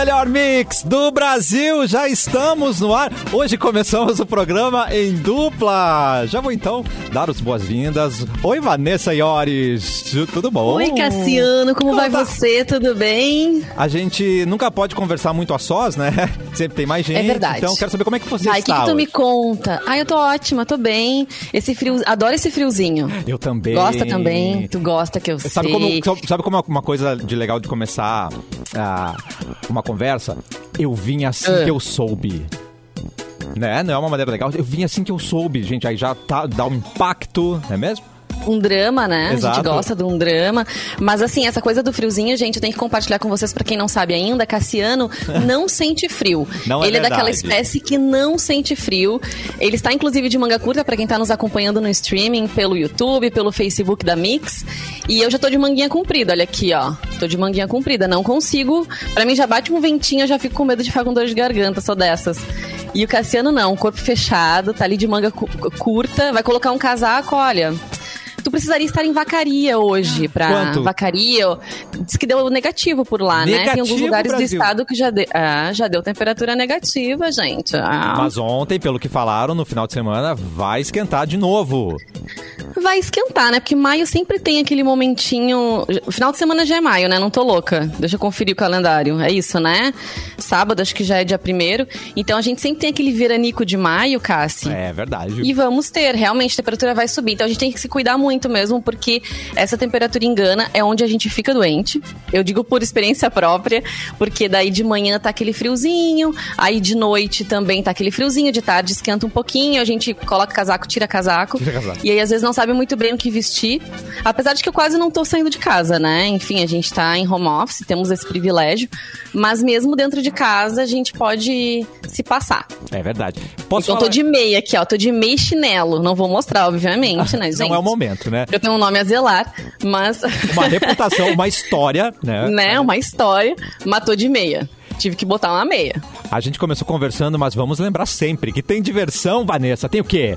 melhor mix do Brasil, já estamos no ar. Hoje começamos o programa em dupla. Já vou então dar as boas-vindas. Oi, Vanessa Iores, tudo bom? Oi, Cassiano, como, como vai tá? você? Tudo bem? A gente nunca pode conversar muito a sós, né? Sempre tem mais gente. É verdade. Então quero saber como é que você está. O que, que, tu me conta? Ah, eu tô ótima, tô bem. Esse frio, adoro esse friozinho. Eu também. Gosta também? Tu gosta que eu sabe sei. Como, sabe como é uma coisa de legal de começar a, uma conversa? Eu vim assim uh. que eu soube. Né? Não é uma maneira legal. Eu vim assim que eu soube, gente. Aí já tá, dá um impacto, não é mesmo? Um drama, né? Exato. A gente gosta de um drama. Mas assim, essa coisa do friozinho, gente, eu tenho que compartilhar com vocês, para quem não sabe ainda, Cassiano não sente frio. Não é Ele é, é daquela espécie que não sente frio. Ele está, inclusive, de manga curta, para quem tá nos acompanhando no streaming, pelo YouTube, pelo Facebook da Mix. E eu já tô de manguinha comprida, olha aqui, ó. Tô de manguinha comprida, não consigo. Para mim já bate um ventinho, eu já fico com medo de ficar com dor de garganta, sou dessas. E o Cassiano não, corpo fechado, tá ali de manga curta, vai colocar um casaco, olha. Tu precisaria estar em Vacaria hoje pra Quanto? Vacaria. Diz que deu negativo por lá, negativo, né? Tem alguns lugares Brasil. do estado que já, de, ah, já deu temperatura negativa, gente. Ah. Mas ontem, pelo que falaram, no final de semana vai esquentar de novo. Vai esquentar, né? Porque maio sempre tem aquele momentinho. O final de semana já é maio, né? Não tô louca. Deixa eu conferir o calendário. É isso, né? Sábado, acho que já é dia primeiro. Então a gente sempre tem aquele veranico de maio, Cassi. É verdade. E vamos ter. Realmente a temperatura vai subir. Então a gente tem que se cuidar muito mesmo, porque essa temperatura engana é onde a gente fica doente. Eu digo por experiência própria, porque daí de manhã tá aquele friozinho, aí de noite também tá aquele friozinho, de tarde esquenta um pouquinho, a gente coloca casaco, tira casaco. Tira casaco. E aí às vezes não sabe muito bem o que vestir. Apesar de que eu quase não tô saindo de casa, né? Enfim, a gente tá em home office, temos esse privilégio. Mas mesmo dentro de casa, a gente pode se passar. É verdade. Posso então falar... tô de meia aqui, ó. Tô de meia e chinelo. Não vou mostrar, obviamente, né, gente? Não é o momento, né? Eu tenho um nome a zelar, mas. Uma reputação, uma história, né? né? Uma história. Matou de meia. Tive que botar uma meia. A gente começou conversando, mas vamos lembrar sempre que tem diversão, Vanessa. Tem o quê?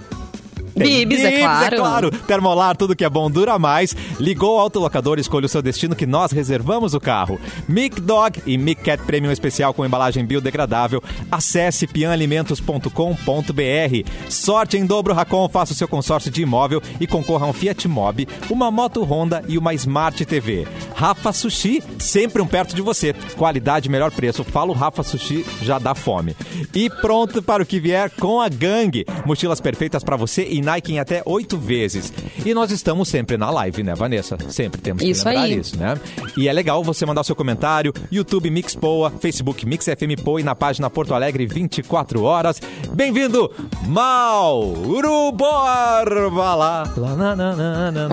Bibis, é claro. é claro. Termolar, tudo que é bom dura mais. Ligou o autolocador, escolha o seu destino que nós reservamos o carro. Mic Dog e Mic Cat Premium especial com embalagem biodegradável. Acesse pianalimentos.com.br. Sorte em dobro Racon, faça o seu consórcio de imóvel e concorra a um Fiat Mobi, uma moto Honda e uma Smart TV. Rafa Sushi, sempre um perto de você. Qualidade, melhor preço. Fala o Rafa Sushi, já dá fome. E pronto para o que vier com a gangue. Mochilas perfeitas para você e Nike em até oito vezes. E nós estamos sempre na live, né, Vanessa? Sempre temos que isso lembrar aí. isso, né? E é legal você mandar o seu comentário, YouTube Mix Poa, Facebook Mix FM Poa e na página Porto Alegre 24 horas. Bem-vindo, Mauro Borba lá. lá, lá, lá, lá, lá,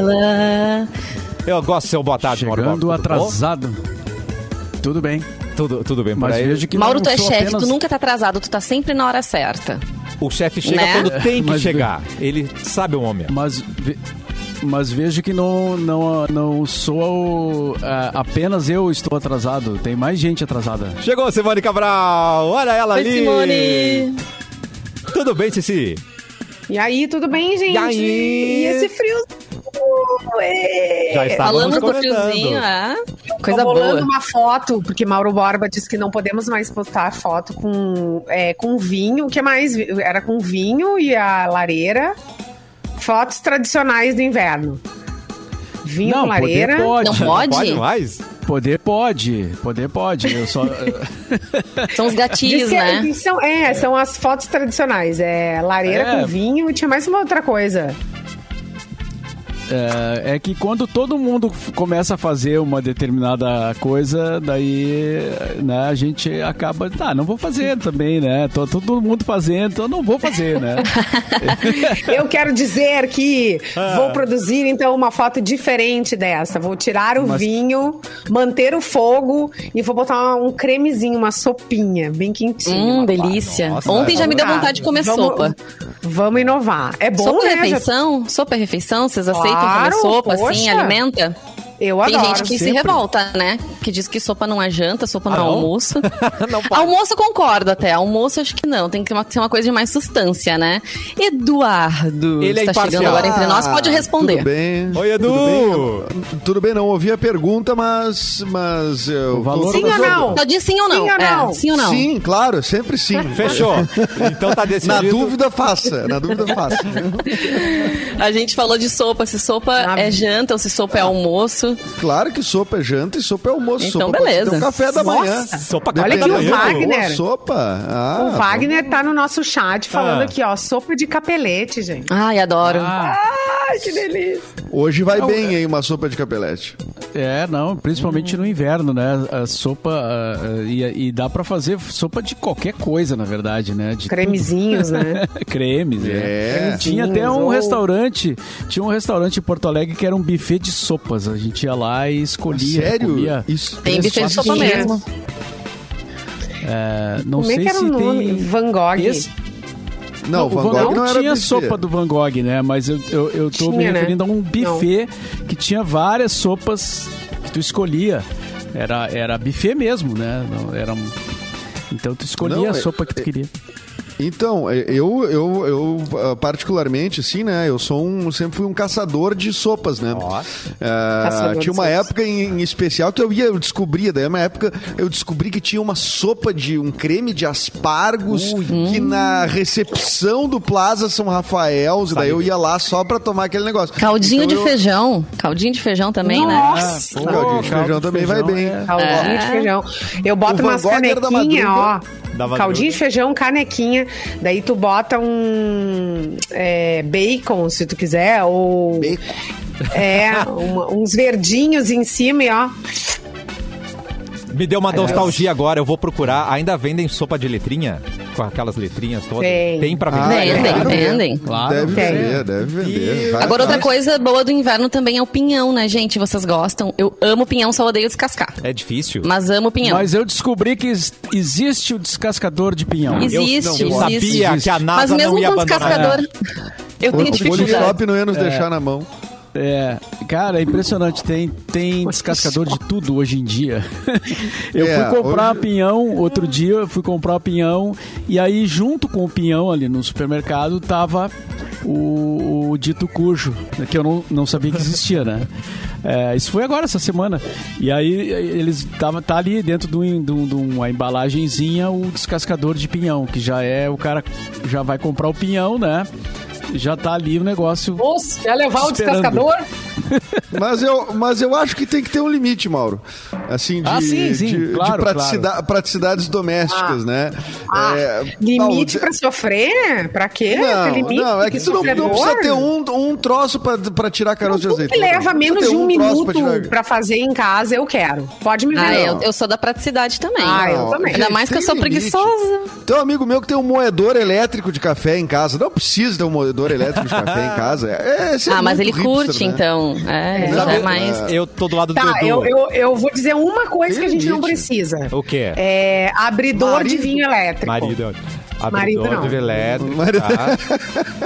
lá. Eu gosto do seu boa tarde, Mauro Chegando Borba. Tudo bom? atrasado. Tudo bem. Tudo, tudo bem Mas aí? vejo que Mauro, não tu é chefe, apenas- tu nunca tá atrasado, tu tá sempre na hora certa. O chefe chega Né? quando tem que Mas- chegar. Ele sabe o momento. Mas, ve- mas vejo que não, não, não sou ah, apenas eu estou atrasado. Tem mais gente atrasada. Chegou Simone Cabral, olha ela Oi, ali. Simone! Tudo bem, Cici? E aí, tudo bem, gente? E aí? E esse frio? Já estávamos Falamos do friozinho, ah, coisa Tô boa. uma foto, porque Mauro Borba disse que não podemos mais postar foto com, é, com vinho. O que mais? Era com vinho e a lareira. Fotos tradicionais do inverno. Vinho Não, com lareira. poder pode. Não pode? Pode mais? Poder pode. Poder pode. Eu só... São os gatilhos, que- né? são, é, são as fotos tradicionais. É lareira É. com vinho e tinha mais uma outra coisa. É, é que quando todo mundo começa a fazer uma determinada coisa, daí né, a gente acaba, tá, não vou fazer também, né? Tô todo mundo fazendo, então não vou fazer, né? Eu quero dizer que Ah. vou produzir então uma foto diferente dessa. Vou tirar o Mas- vinho, manter o fogo e vou botar um cremezinho, uma sopinha bem quentinha. Hum, delícia. Nossa, Ontem já me deu vontade de comer Vamos- sopa. Vamos inovar. É bom, sopa né? refeição? Sopa refeição? Vocês aceitam Claro, comer sopa poxa. assim? Alimenta? Eu Tem adoro. gente que se sempre. revolta, né? Que diz que sopa não é janta, sopa não é Ah, não? almoço. Não pode. almoço eu concordo até. Almoço acho que não. Tem que ser uma, coisa de mais substância, né? Eduardo, Ele é está chegando imparcial. agora entre nós, pode Ah, responder. Tudo bem. Oi, Edu! Tudo bem, tudo bem, não ouvi a pergunta, mas. mas eu O valor Sim ou não? Só diz sim ou não. Sim ou É, não? sim ou não? Sim, claro, sempre sim. Fechou. Então tá decidido. Na dúvida, faça. Na dúvida, faça. A gente falou de sopa, se sopa Ah. é janta ou se sopa é almoço. Claro que sopa é janta e sopa é almoço. Então, sopa pode beleza. um café da manhã. Nossa. Sopa Olha aqui o manhã. Wagner. Sopa. Ah, O Wagner tá no nosso chat falando Ah. aqui, ó, sopa de capelete, gente. Ai, adoro. Ah, Ai, que delícia. Hoje vai bem, hein, uma sopa de capelete. é, não, principalmente no inverno, né? A sopa. ah, ah, e, e dá pra fazer sopa de qualquer coisa, na verdade, né? De Cremezinhos, né? Cremes, É. é. Tinha até um Ou- restaurante, tinha um restaurante em Porto Alegre que era um buffet de sopas. A gente ia lá e escolhia. Sério? comia. Isso, Tem buffet de sopa mesmo. É, não Como é sei que era se o nome? tem. Van Gogh. Esse- Não, o Van Gogh não era tinha buffet. sopa do Van Gogh, né? Mas eu, eu, eu tô me Tinha, né? referindo a um buffet que tinha várias sopas que tu escolhia. Era, era buffet mesmo, né? Não, era um... Então tu escolhia Não, a é- sopa que tu queria. Então, é, eu, eu, eu ah, particularmente, assim, né? Eu sou um, sempre fui um caçador de sopas, né? De tinha uma sopas. época em, em especial que eu ia, eu descobria, daí uma época eu descobri que tinha uma sopa de um creme de aspargos que na recepção do Plaza São Rafael, daí eu ia lá só pra tomar aquele negócio. Caldinho Então de eu- feijão. Caldinho de feijão também, né? Nossa! Caldinho de caldo feijão de também vai feijão bem. é- Caldinho de feijão. Eu boto umas canequinhas, ó. Caldinho de feijão, canequinha. Daí tu bota um é, bacon, se tu quiser, ou... Bacon. É, uma- uns verdinhos em cima e ó. Me deu uma nostalgia agora, eu vou procurar. Ainda vendem sopa de letrinha? Com aquelas letrinhas todas? Tem. pra Ah, vender? Vendem, claro. vendem. Claro. Deve Tem. vender, deve vender. Vai- Agora, outra coisa boa do inverno também é o pinhão, né, gente? Vocês gostam? Eu amo pinhão, só odeio descascar. É difícil. Mas amo pinhão. Mas eu descobri que ex- existe o descascador de pinhão. Existe, eu, eu existe. sabia que a NASA Mas não mesmo ia com abandonar. descascador, eu O, tenho o dificuldade. Polishop não ia nos deixar na mão. É, cara, é impressionante. Tem, tem descascador de tudo hoje em dia. eu É, fui comprar hoje- pinhão outro dia, eu fui comprar pinhão e aí junto com o pinhão ali no supermercado tava o, o dito cujo, que eu não, não sabia que existia, né? É, isso foi agora, essa semana. E aí eles tava tá ali dentro de, um- de um- de uma embalagenzinha o descascador de pinhão, que já é o cara já vai comprar o pinhão, né? Já tá ali o negócio. Moço, quer levar o Esperando. descascador? Mas eu, mas eu acho que tem que ter um limite, Mauro. Assim, de, Ah, sim, sim, de, de claro, praticida- praticidades domésticas, né? Ah, É, limite Paulo, pra sofrer? Pra quê? Não, limite não, é de que tu não, não precisa ter um, um troço pra, pra tirar caroço de Tudo que leva menos de um, pra minuto tirar- pra fazer em casa, eu quero. Pode me ver. Ah, eu, eu sou da praticidade também. Ah, eu também. Ainda mais que eu sou limite. preguiçosa. Tem um amigo meu que tem um moedor elétrico de café em casa. Não precisa ter um moedor elétrico de café em casa. É, esse é Ah, mas ele hipster, curte, né? então. É, É. já é mais. Eu tô do lado do Tá, Edu. eu, eu, eu vou dizer uma coisa Tem que a gente não precisa. O quê? É abridor Marido. de vinho elétrico. Marido. Marido Abridor não. de elétrico. Marido- Tá.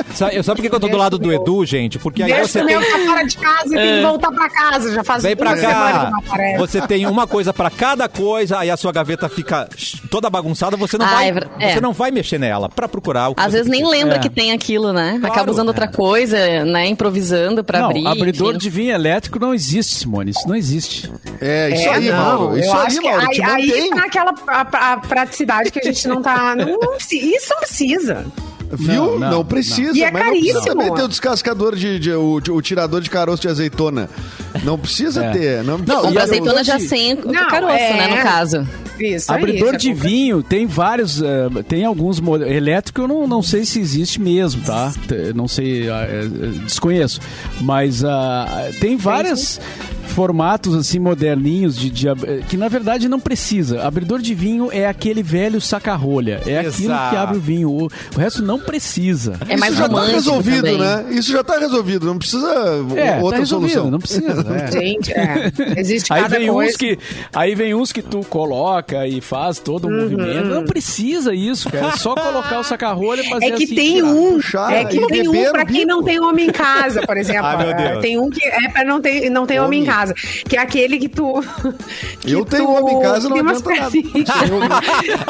Sabe, sabe por que eu tô do lado do Edu, gente? Porque aí Deixa você o tem. meu tá fora de casa e tem que voltar pra casa. Já faz Vem pra cá. não aparece. Você tem uma coisa pra cada coisa, aí a sua gaveta fica toda bagunçada, você não Ah, vai, é ver- é. você não vai mexer nela pra procurar o que Às você vezes nem precisa. lembra É. que tem aquilo, né? Claro. Acaba usando outra coisa, né? Improvisando pra não, abrir. abridor enfim. de vinho elétrico não existe, Simone. Isso não existe. É, isso É, aí, não, Mauro. Isso eu aí, acho que Mauro. aí, te aí mantém. tá aquela a, a praticidade que a gente não tá. Não, não isso não precisa. Viu? Não, Não, não, precisa. E é mas não precisa caríssimo. também ter o descascador de, de- o, o tirador de caroço de azeitona. Não precisa É. ter. Não, Não, precisa e azeitona já de- sem o Não, caroço, é. né? No caso. Isso. Abridor aí, de vinho tem vários, eh, tem alguns modelos. Elétrico eu não, não sei se existe mesmo, tá? T- Não sei, ah, eh, eh, desconheço. Mas ah, tem vários formatos assim moderninhos de, de que na verdade não precisa. Abridor de vinho é aquele velho saca-rolha, é aquilo que Exato. abre o vinho. O, o resto não precisa. É mais Isso já tá romântico resolvido, também. né? Isso já tá resolvido. Não precisa É, outra tá resolvido, solução. não precisa. é. Gente, é. Existe Aí cada vem, coisa. uns que, aí vem uns que tu coloca e faz todo o Uhum. movimento. Não precisa isso, cara. É só colocar o saca-rolha e fazer É que assim, tem tirar. um, puxar é que tem um pra no quem não tem homem em casa, por exemplo. Ai, meu Deus. Tem um que é pra não ter, não ter homem em Homem. Casa. Que é aquele que tu. que Eu tenho tu homem em casa, não adianta nada.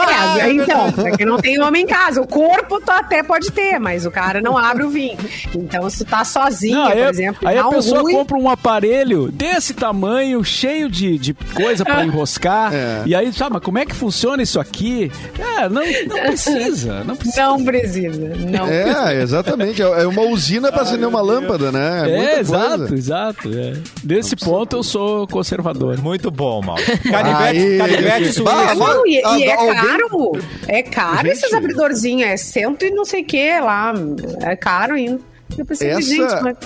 É, então, pra quem não tem homem em casa, o corpo tu até pode ter, mas o cara não abre o vinho. Então, se tu tá sozinha, Não, aí, por exemplo, aí a um pessoa ruim, compra um aparelho desse tamanho, cheio de, de coisa pra enroscar. É. E aí, sabe, mas como é que funciona isso aqui? É, não, não precisa. Não precisa. Não precisa. Não. É, exatamente. É uma usina pra acender uma lâmpada, né? É, muita exato, coisa. exato. é. Nesse ponto eu sou conservador. Muito bom, Mal. Canivete, canivete suíço. Não, e, e é caro. É caro Gente. esses abridorzinhos. É cento e não sei o que lá. É caro ainda. Eu pensei, Essa- gente, mas...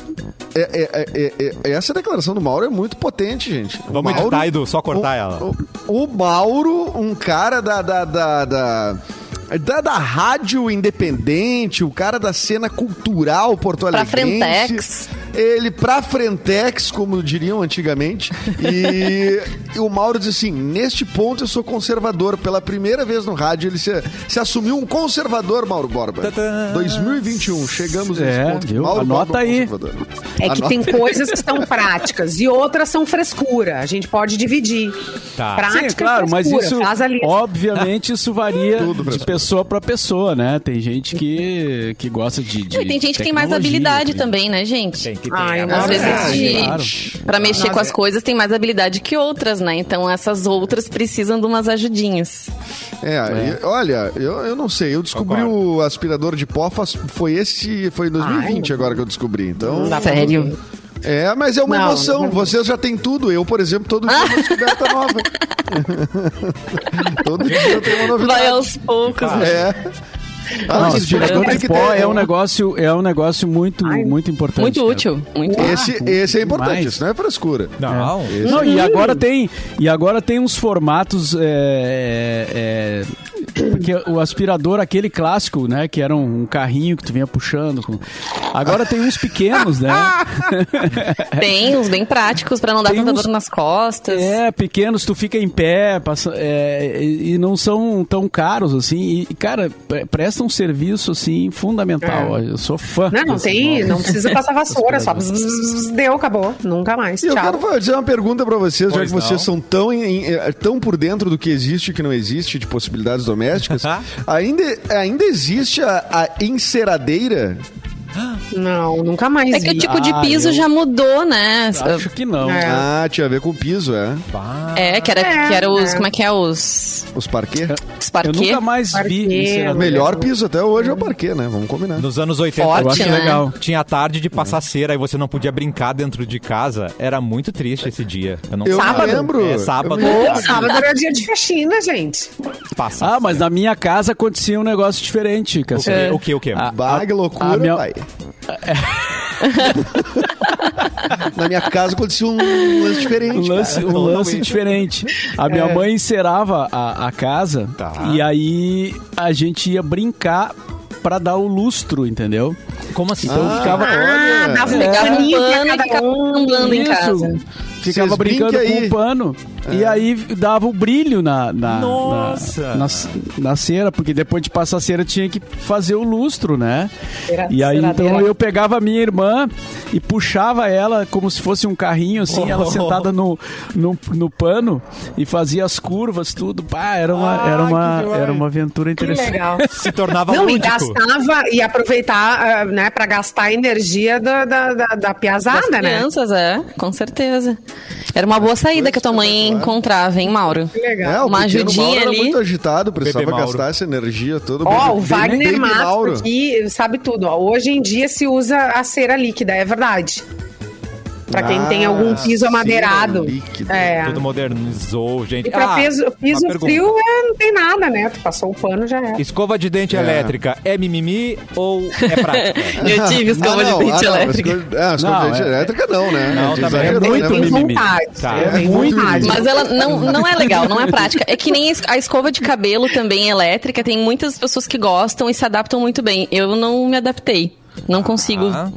É, é, é, é, é, essa declaração do Mauro é muito potente, gente. O Vamos Mauro- editar, Edu, só cortar o, ela. O, o Mauro, um cara da, da, da, da, da, da rádio independente, o cara da cena cultural porto Pra. Frentex. Ele pra Frentex, como diriam antigamente. E, e o Mauro diz assim: neste ponto eu sou conservador. Pela primeira vez no rádio, ele se, se assumiu um conservador, Mauro Borba. Tadã. 2021, 2021, chegamos nesse É, ponto. viu? Mauro Anota Borba, aí. conservador. É que Anota tem coisas que são práticas e outras são frescura. A gente pode dividir. Tá. Prática Sim, claro, e mas frescura. isso, Faz a lista. obviamente, isso varia Tudo, de pessoa pra pessoa, né? Tem gente que, que gosta de, de E tem gente que tem mais habilidade também, né, gente? Tem que ter. Ai, Às vezes, é, pra mexer com as é- coisas, tem mais habilidade que outras, né? Então essas outras precisam de umas ajudinhas. É, e, olha, eu, eu não sei, eu descobri Concordo. o aspirador de pó foi esse, foi em 2020 Ai, agora que eu descobri. Então, Sério? é, mas é uma Não, emoção. não. Vocês já têm tudo. Eu, por exemplo, todo dia uma descoberta nova. todo dia eu tenho uma novidade. Vai aos poucos, né? É. Ah, Não, tem de pó é um negócio, é um negócio muito, Ai, muito importante. Muito cara. útil. Muito Esse, esse é importante, Demais. isso não é frescura. Não. Esse- Não, e agora tem, e agora tem uns formatos. é, é, é, porque o aspirador, aquele clássico, né? Que era um, um carrinho que tu vinha puxando. com- Agora tem uns pequenos, né? Tem uns bem práticos pra não dar Tem tanta uns- dor nas costas. É, pequenos, tu fica em pé, passa, é, e não são tão caros, assim. E, cara, pre- presta um serviço, assim, fundamental. Eu sou fã. Não, não tem, móveis. não precisa passar vassoura, só bzz, bzz, bzz, deu, acabou. Nunca mais. E eu Tchau. quero fazer uma pergunta pra vocês, já Pois que vocês não. são tão, em- em- eh, tão por dentro do que existe e que não existe de possibilidades domésticas. ainda, ainda existe a, a enceradeira? Não, nunca mais É que o tipo de Ah, piso eu- já mudou, né? Acho que não. É. Ah, tinha a ver com o piso, é? É, que era, É, que era os. é. Como é que é? Os. Os parquet? Eu nunca mais vi. Sinceramente. Melhor piso até hoje é o parquet, né? Vamos combinar. Nos anos 80 Forte, Eu acho né? legal. tinha a tarde de passar cera e você não podia brincar dentro de casa. Era muito triste esse dia. Eu não Eu Sábado? lembro. É, sábado. Eu sábado era dia de faxina, gente. Passa. Ah, mas na minha casa acontecia um negócio diferente, O Cassiano. que, o que? O que? Bah, que loucura, a minha- pai. Na minha casa acontecia um lance diferente. Um lance, cara. um lance diferente. A minha mãe encerava a, a casa Tá. e aí a gente ia brincar pra dar o lustro, entendeu? Como assim? Então Ah, ficava. olha. dava um um pra e cada ficava um. andando em casa. Ficava brincando com o pano. E aí dava o brilho na, na, Nossa! na, na, na cera, porque depois de passar a cera tinha que fazer o lustro, né? Cera- E aí ceradeira. então eu pegava a minha irmã e puxava ela como se fosse um carrinho, assim, ela Oh. sentada no, no, no pano e fazia as curvas, tudo. Pá, era uma, Ah, era uma, era uma aventura Que interessante. legal. Se tornava Não, e lúdico. gastava e aproveitar, ah, né, pra gastar a energia da, da, da, da Das piazada, né? crianças, é, com certeza. Era uma boa saída que a tua mãe encontrava, hein, Mauro? Que legal. É, o Uma ajudinha Mauro era ali. muito agitado, precisava gastar essa energia toda. Ó, o Wagner Mauro. aqui sabe tudo. Ó. Hoje em dia se usa a cera líquida, é verdade. Pra quem tem Ah, algum piso cera amadeirado. É. Tudo modernizou, gente. E pra Ah, piso, piso frio é, não tem nada, né? Tu passou o pano, já é. Escova de dente É. elétrica é mimimi ou é prática? Eu tive escova Ah, de não, dente ah, não, elétrica. escova- Ah, escova de Não, dente é- elétrica não, né? Não, também é muito né? Tem mimimi. vontade. Tá. É, tem É muito vontade. Mas ela não, não é legal, não é prática. É que nem a escova de cabelo também elétrica. Tem muitas pessoas que gostam e se adaptam muito bem. Eu não me adaptei. Não consigo. Ah,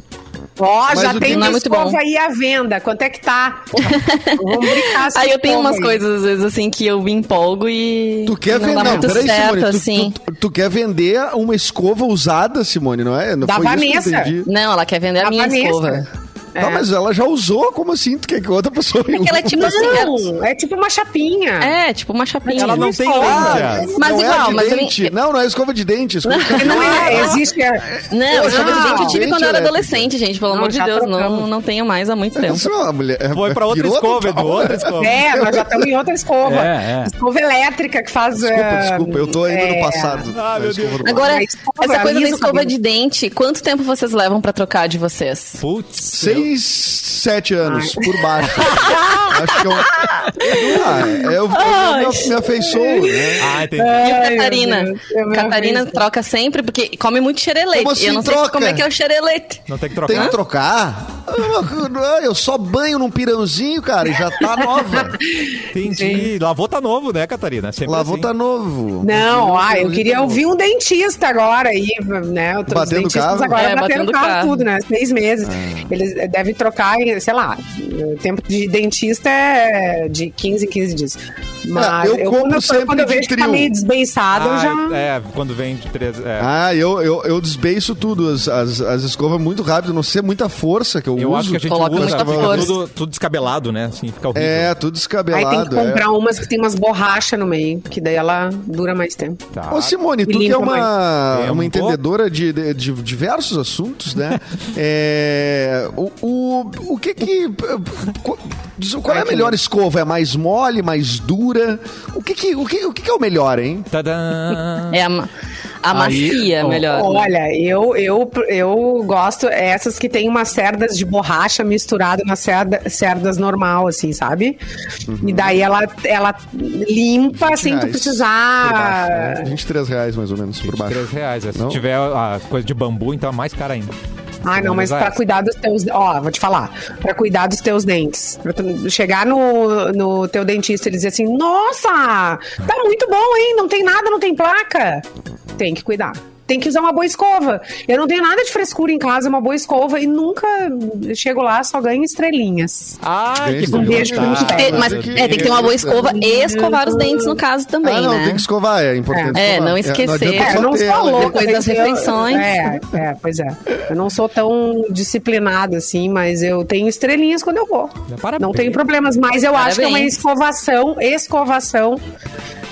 Ó, Mas já o tem Não é uma muito bom. aí à venda. Quanto é que tá? Vamos brincar Aí eu tenho umas aí. coisas, às vezes, assim, que eu me empolgo e. Tu quer não vender, dá não, muito peraí, certo, Simone, tu, assim. tu, tu quer vender uma escova usada, Simone, não é? Não Da foi isso que eu Vanessa. Não, ela quer vender a, A minha Vanessa. escova. Tá, mas ela já usou, como assim? Tu quer que outra pessoa Porque ela é tipo assim. Não, é tipo uma chapinha. É, é tipo uma chapinha. Ela não tem Ah. Mas não é igual, de mas eu dente. nem- Não, não é escova de dente. Escova de Não é, existe. a- Não, escova de dente eu tive dente quando eu era elétrica. adolescente, gente. Pelo Não, amor de Deus, não, trocamos. não tenho mais há muito tempo. Isso é uma mulher. Foi pra outra escova, Edu, outra né? escova. É, nós já estamos em outra escova. É, é. Escova elétrica que faz. Desculpa, ah, desculpa, eu tô ainda é, no passado. Ah, meu Deus. do Agora, essa coisa da escova de dente, quanto tempo vocês levam pra trocar de vocês? Putz. Seis, sete anos por baixo. Acho que eu. Ah, eu, eu, me, me afeiçoo, né? Ah, entendi. E o Catarina? Eu Catarina troca sempre, porque come muito xerelete. Como assim eu não sei troca? como é que é o xerelete. Não tem que Tem trocar. que trocar? Ah, Eu só banho num pirãozinho, cara, e já tá nova. Entendi. Lavou tá novo, né, Catarina? Sempre Lavou assim. tá novo. Não, ah, eu queria tá ouvir um dentista agora aí, né? Os Batendo dentistas carro? agora É, batendo batendo carro, carro. tudo, né? Seis meses. Eles devem trocar, sei lá, o tempo de dentista é de 15 em 15 dias. Mas eu compro quando, sempre quando eu de vejo que tá trio. meio desbeiçado, eu Ah, já. É, quando vem de três. É. Ah, eu, eu, eu desbeiço tudo, as, as, as escovas muito rápido, não sei muita força que eu, Eu uso. acho que a gente Coloca usa, muita fica força. tudo, tudo descabelado, né? Assim, fica horrível. É, tudo Aí descabelado. tem que comprar é. umas que tem umas borrachas no meio, que daí ela dura mais tempo. Tá. Ô Simone, tu que é uma, mais. uma entendedora de, de- de diversos assuntos, né? É, o, o, o que que... Qual é a melhor escova? É mais mole, mais dura? O que que, o que, o que que é o melhor, hein? Tadã! É a, ma- a Aí, macia, ó, melhor. Olha, eu, eu, eu gosto essas que tem umas cerdas de borracha misturado nas cerda, cerdas normal, assim, sabe? E daí ela, ela limpa sem tu 20 reais por baixo, precisar. né? 23 reais, mais ou menos, por baixo. 3 reais. é. Se Não? tiver a coisa de bambu, então é mais cara ainda. Ah, não, mas pra cuidar dos teus. Ó, vou te falar. Pra cuidar dos teus dentes. Pra chegar no, no teu dentista e dizer assim: Nossa, tá muito bom, hein? Não tem nada, não tem placa. Tem que cuidar. Tem que usar uma boa escova. Eu não tenho nada de frescura em casa, uma boa escova e nunca eu chego lá, só ganho estrelinhas. Ai, que Um bom. beijo pro Tá. Tem- mas Tem que- é, tem que ter uma boa escova e escovar os dentes, no caso, também, ah, não, né? tem que escovar, é importante É, escovar. não esquecer. É, só eu não ter sou louca. Depois das eu- refeições. É, é, pois é. Eu não sou tão disciplinada assim, mas eu tenho estrelinhas quando eu vou. Parabéns. Não tenho problemas, mas eu acho que é uma Parabéns. escovação, escovação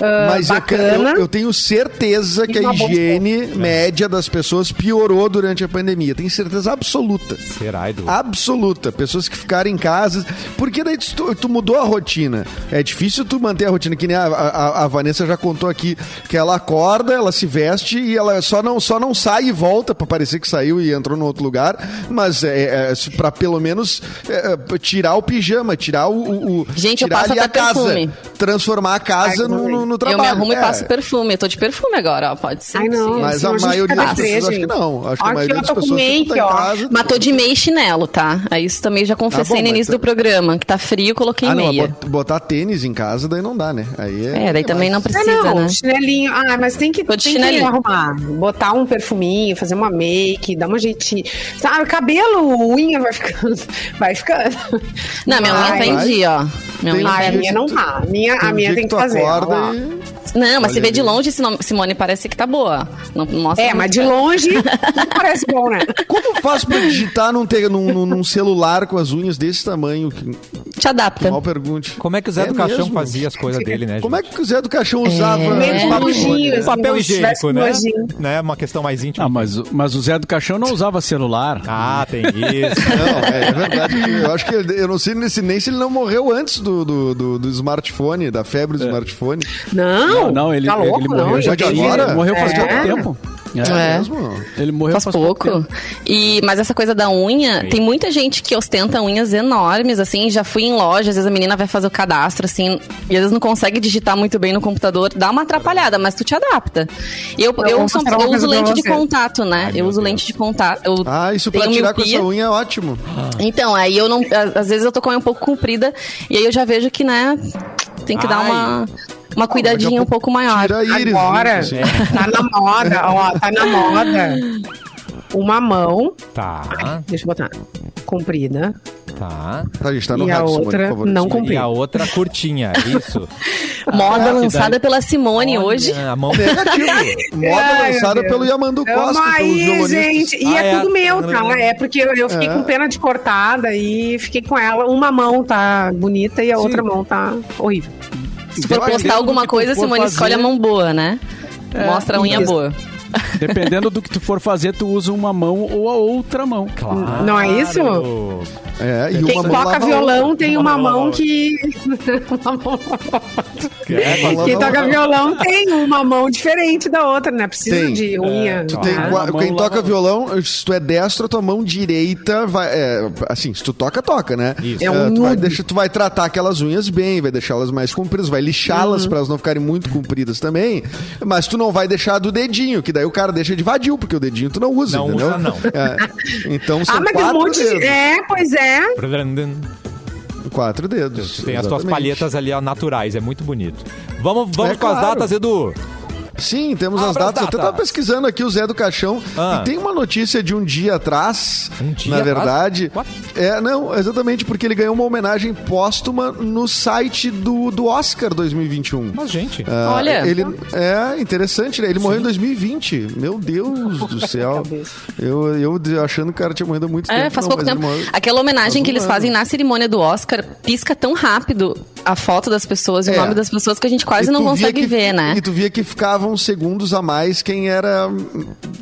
ah, Mas eu, bacana. eu, eu tenho certeza que a higiene média das pessoas piorou durante a pandemia. Tenho certeza absoluta. Será, Edu? Absoluta. Pessoas que ficaram em casa. Porque daí tu, tu mudou a rotina. É difícil tu manter a rotina, que nem a, a- a Vanessa já contou aqui, que ela acorda, ela se veste e ela só não, só não sai e volta pra parecer que saiu e entrou no outro lugar. Mas é, é pra pelo menos é, é, tirar o pijama, tirar o. o- o- Gente, eu tirar passo ali a até casa. perfume. Transformar a casa Ai, no, no, no Eu trabalho. me arrumo e É. passo perfume. Eu tô de perfume agora, ó. Pode ser. Ai, não. sim. Mas senão a gente maioria das pessoas acho que não. Acho que a Aqui, maioria ó, das tô com pessoas que make, tá em ó. casa. Tô de meia e chinelo, tá? Aí isso também já confessei Ah, bom, no início tá- do programa, que tá frio, coloquei Ah, não, meia. bot- botar tênis em casa daí não dá, né? Aí é. É, daí também não Ah, precisa, não, né? chinelinho. Ah, mas tem que, tem que chinelinho. arrumar. Botar um perfuminho, fazer uma make, dar uma jeitinho. Sabe, cabelo, unha vai ficando. Vai ficando. Não, minha unha tá em dia, ó. Minha unha Ah, tá a minha não tá. A minha, a minha tem que fazer. Não, mas Olha você vê de longe, Simone, parece que tá boa. Não mostra É, mas de longe não parece bom, né? Como faz pra digitar num, te- num- num- celular com as unhas desse tamanho? Te adapta. mal pergunte. Como é que o Zé É do Caixão mesmo? fazia as coisas dele, né, gente? Como é que o Zé do Caixão usava É. smartphone, nojinho, né? assim, Papel higiênico, né? nojinho. né? Uma questão mais íntima. Ah, mas, o- mas o Zé do Caixão não usava celular. Ah, tem isso. Não, é, é verdade. Eu acho que eu não sei nem se, nem se ele não morreu antes do, do, do- do smartphone, da febre do smartphone. Não, Não, não, ele, tá louco, ele não. morreu já de agora? morreu faz É. pouco tempo. É. mesmo? Ele morreu Faz faz, pouco. E, mas essa coisa da unha, tem muita gente que ostenta unhas enormes, assim. Já fui em loja, às vezes a menina vai fazer o cadastro, assim, e às vezes não consegue digitar muito bem no computador. Dá uma atrapalhada, mas tu te adapta. Eu, Eu eu, sou- eu uso lente de contato, né? Ai, eu uso Deus. lente de contato. Eu Ah, isso pra tirar com miopia. essa unha é ótimo. Então, aí eu não. às- vezes eu tô com a unha um pouco comprida, e aí eu já vejo que, né, tem que dar Ai. uma, uma cuidadinha um pouco maior. Tira a íris. Agora, né, assim. tá na moda, ó, tá na moda. Uma mão, Tá. deixa eu botar, comprida, Tá. Tá, a gente tá no E a rádio, Simone, outra por favor. não E cumpriu. a outra curtinha, isso. Moda que lançada daí- pela Simone Olha, hoje. A mão Negativo. Moda Ai, lançada pelo. Yamandu Tamo Costa, aí, gente. E Ah, é, é. tudo meu, tá? É porque eu, eu fiquei É. com pena de cortada e fiquei com ela. Uma mão tá bonita e a outra mão tá horrível. Se for postar alguma coisa, Simone fazer- escolhe a mão boa, né? Mostra a unha boa. Dependendo do que tu for fazer, tu usa uma mão ou a outra mão. Claro. Não é isso? É, e Quem toca violão outra. tem Uma uma mão que. É, Quem toca violão tem uma mão diferente da outra, né? Precisa Tem. de unha. Tu tem, Ah, quem toca violão, se tu é destro, a tua mão direita vai. é, assim, se tu toca, toca, né? Isso. É Ah, um tu, vai nudo. deixar- tu vai tratar aquelas unhas bem, vai deixá-las mais compridas, vai lixá-las pra elas não ficarem muito compridas também. Mas tu não vai deixar do dedinho, que daí o cara deixa de vadio, porque o dedinho tu não usa, Não entendeu? usa, não. É, então são Ah, mas tem um quatro monte de. dedos. É, pois é. Quatro dedos. Tem as tuas exatamente. palhetas ali ó, naturais, é muito bonito. Vamos, vamos É com as claro. datas, Edu. Sim, temos Abra as as datas. Eu até datas. tava pesquisando aqui o Zé do Caixão Ah. e tem uma notícia de um dia atrás, Um dia na verdade. É, não, exatamente porque ele ganhou uma homenagem póstuma no site do, do Oscar 2021. Mas, gente, Ah, Olha. Ele, é interessante, né? Ele morreu em 2020. Meu Deus do céu. Eu, eu achando que o cara tinha morrido há muito tempo. É, faz Não, pouco tempo. morreu- Aquela homenagem faz que eles fazem na cerimônia do Oscar pisca tão rápido a foto das pessoas e É. o nome das pessoas que a gente quase E não consegue que- ver, né? E tu via que ficavam segundos a mais quem era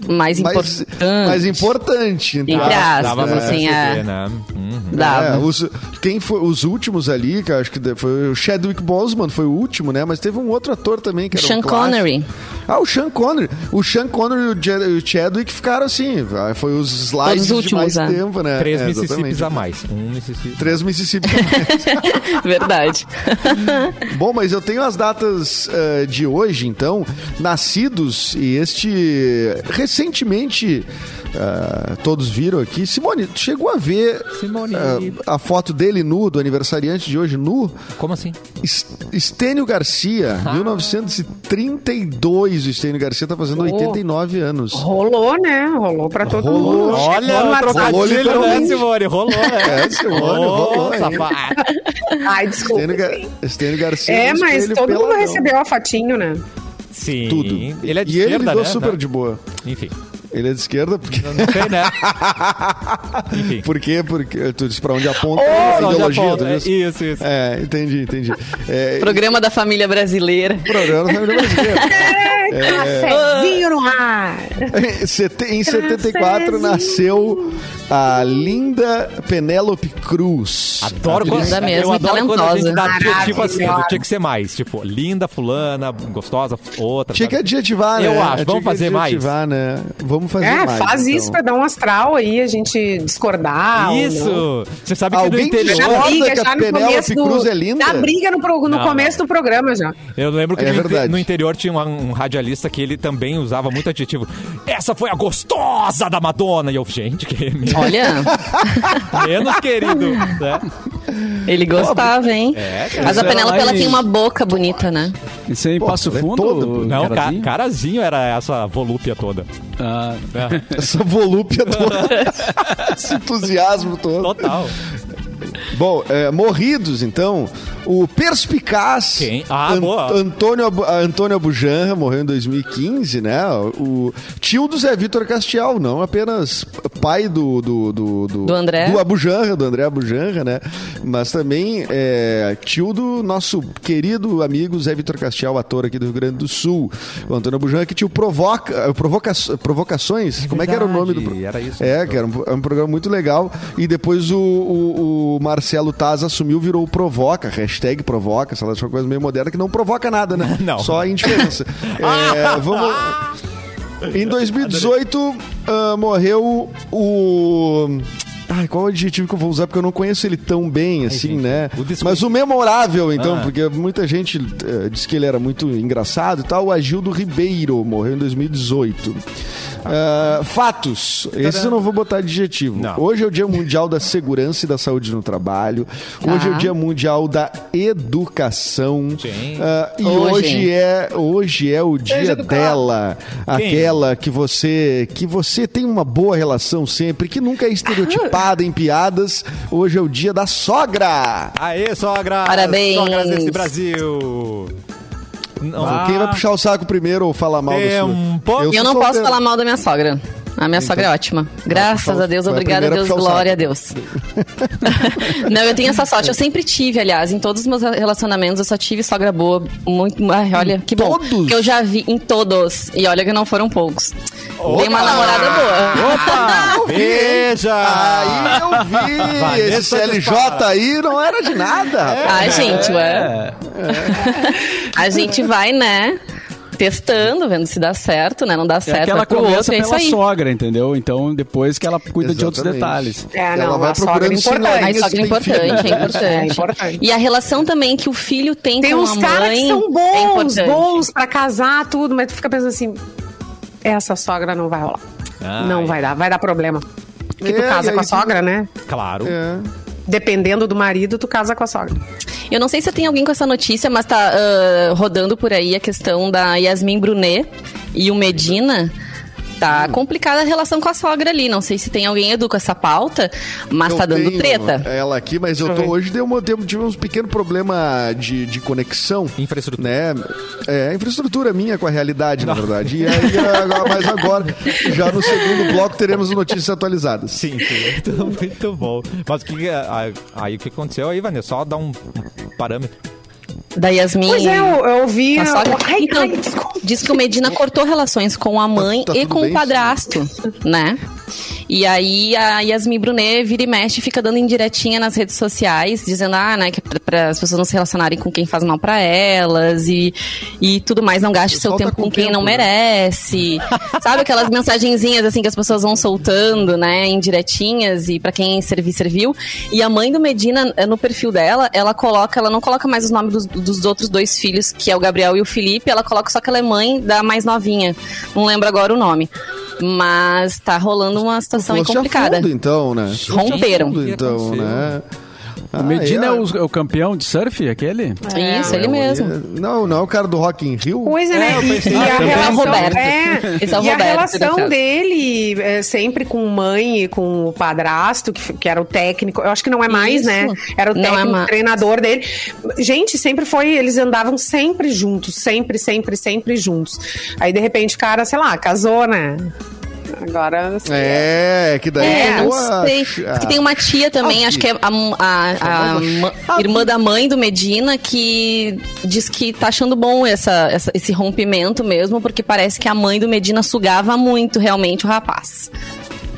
Mais mais, importante. mais importante. entre Entre aspas. pra assim, é. né? Uhum. Dava. É, os, quem foi os últimos ali, que acho que foi o Chadwick Boseman, foi o último, né? Mas teve um outro ator também que era Sean um. Connery. Ah, o Sean Connery. O Sean Connery e o Chadwick ficaram assim. ah, Foi os slides os últimos, de mais é. tempo, né? Três É, Mississippis a mais. Um Mississippi. Três Mississippi. Verdade. Bom, mas eu tenho as datas eh, de hoje, então, nascidos e este recentemente ah, todos viram aqui. Simone, tu chegou a ver Simone. ah, a foto dele nu, do aniversariante de hoje nu? Como assim? Es- Estênio Garcia, Ah. 1932. O Estênio Garcia tá fazendo 89 anos. Rolou, né? Rolou pra todo Rolou. mundo. Olha, WhatsApp. Rolou trocadilho, né, literalmente. Simone? Rolou, né? É, Simone, rolou. Ai, desculpa. Estênio, Ga- Estênio Garcia. É, mas todo mundo recebeu a fotinho, né? Sim. Tudo. Ele é de e ele esquerda, lidou né? super Não. de boa. Enfim. Ele é de esquerda porque... Não sei, né? Enfim. Por quê? Porque tu disse pra onde aponta Pra a ideologia. aponta? tu É, disse? Isso, isso. É, entendi, entendi. É, Programa da família brasileira. programa da família brasileira. Cafézinho no ar. Em sete- Em 74 nasceu a linda Penélope Cruz. Adoro Linda quando, mesmo eu adoro quando a gente talentosa. dá adjetivo assim, tinha que ser mais. Tipo, linda, fulana, gostosa, outra. Tinha que adjetivar, né? Eu acho, vamos fazer mais? adjetivar, né? Vamos fazer É, mais. faz então. isso pra dar um astral aí, a gente discordar. Isso! Você sabe que no Alguém interior. discorda Já briga, que a já no começo do... Cruz é linda? Já briga no, pro- no Não, começo não. do programa já. Eu lembro que É no, inte- verdade. no interior tinha um, um radialista que ele também usava muito adjetivo. Essa foi a gostosa da Madonna! E eu, gente, que menos, Olha, querido. Né? Ele gostava, hein? É, cara. Mas a Penélope, ela em- tem uma boca bonita, né? Isso é Pô, Passo ela é Fundo? toda- Não, ca, Carazinho? carazinho era essa volúpia toda. Ah, Essa volúpia toda. Esse entusiasmo todo. Total. Bom, é, morridos, então. O perspicaz Quem? Ah, boa. Antônio, Antônio Abujanra morreu em 2015, né? O tio do Zé Vitor Castiel, não apenas pai do... Do, do, Do André. Do Abujanra, do André Abujanra, né? Mas também é, tio do nosso querido amigo Zé Vitor Castiel, ator aqui do Rio Grande do Sul. O Antônio Abujanra que tinha o Provoca, provoca, Provocações. Como é que era o nome do... pro- era isso. É, que era um, é um programa muito legal. E depois o, o- o Marcelo Taz assumiu, virou o Provoca, hashtag Provoca, sei lá, uma coisa meio moderna que não provoca nada, né? Não. Só a indiferença. É, vamos... Em 2018, ah, morreu o... Ai, qual é o adjetivo que eu vou usar? Porque eu não conheço ele tão bem, assim, gente, né? o. Mas o memorável, então, Ah. porque muita gente eh, disse que ele era muito engraçado e tal. O Agildo Ribeiro morreu em 2018. Ah, fatos. Esses eu não vou botar adjetivo. Não. Hoje é o Dia Mundial da Segurança e da Saúde no Trabalho. Hoje é o Tá. Dia Mundial da Educação. Sim. Ah, e Hoje. hoje é, hoje é o dia do dela. Aquela que você que você tem uma boa relação sempre, que nunca é estereotipada em piadas. Hoje é o dia da sogra. Aê, sogra! Parabéns. Sogras desse Brasil! Não, Ah. Quem vai puxar o saco primeiro ou falar mal da sua? Tempo. Eu, não posso falar mal da minha sogra. A minha sogra é ótima. Graças o- a Deus, a obrigada a a Deus, glória a. Deus. não, eu tenho essa sorte. Eu sempre tive, aliás, em todos os meus relacionamentos, eu só tive sogra boa. Muito. Ai, olha, que bom. todos? Que eu já vi em todos. E olha que não foram poucos. Tem uma namorada boa. Opa! Veja! Aí eu vi. Vanessa Esse CLJ aí não era de nada. Ai, gente, ué. A gente vai, né? Testando, vendo se dá certo, né? Não dá É certo. que ela pro começa outro, é pela aí. sogra, entendeu? Então depois que ela cuida de outros Exatamente. detalhes. É, Ela não, vai a sogra é procurando importante. A sogra é tem importante, filho. é importante. É importante. E a relação também que o filho tem, Tem com uns a caras mãe que são é bons, importante. bons pra casar, tudo, mas tu fica pensando assim, essa sogra não vai rolar. Ai. Não vai dar, vai dar problema. Porque tu É, casa com a sogra, né? Claro. É. Dependendo do marido, tu casa com a sogra. Eu não sei se tem alguém com essa notícia, mas tá ah, rodando por aí a questão da Yasmin Brunet e o Medina. Tá Hum. complicada a relação com a sogra ali. Não sei se tem alguém edu com essa pauta, mas Eu tá dando tenho treta. Ela aqui, mas eu tô, hoje deu uma, deu- tive uns pequenos problemas de, de conexão. Infraestrutura. Né? É, infraestrutura minha com a realidade, na verdade. E aí, agora- mas agora, já no segundo bloco, teremos notícias atualizadas. Sim, sim. Muito, muito bom. Mas que, ah, aí o que aconteceu aí, Vanessa? Só dar um parâmetro. Da Yasmin. Pois é, eu, eu vi. com a sogra. Ai, então, ai, desculpa. diz que o Medina cortou relações com a mãe tá e tudo com o padrasto, né? E aí a Yasmin Brunet vira e mexe, fica dando indiretinha nas redes sociais, dizendo, ah, né, que para as pessoas não se relacionarem com quem faz mal pra elas e, e tudo mais, não gaste seu tá tempo com com quem tempo, não né? merece. Sabe aquelas mensagenzinhas assim que as pessoas vão soltando, né, indiretinhas e pra quem servir, serviu. E a mãe do Medina, eh, no perfil dela, ela coloca, ela não coloca mais os nomes dos, dos outros dois filhos, que é o Gabriel e o Felipe, ela coloca só que ela é mãe da mais novinha. Não lembro agora o nome. Mas tá rolando uma situação complicada. fundo, então, né? Romperam. Fundo, O então, né? O Medina Ah, é o, é o campeão de surf, aquele? Isso, ele mesmo. Não, não é o cara do Rock in Rio? Pois é, É, né? eu E, pensei- e Ah, a relação, é, é o e a relação dele é, sempre com mãe e com o padrasto, que, que era o técnico. Eu acho que não é mais, Isso. né? Era o Não é técnico, mais. treinador dele. Gente, sempre foi. Eles andavam sempre juntos, sempre, sempre, sempre juntos. Aí, de repente, o cara, sei lá, casou, né? Agora. assim, É, que daí. É, não sei. tem uma tia também, Ah, acho que é a, a- a irmã da mãe do Medina, que diz que tá achando bom essa, essa- esse rompimento mesmo, porque parece que a mãe do Medina sugava muito realmente o rapaz.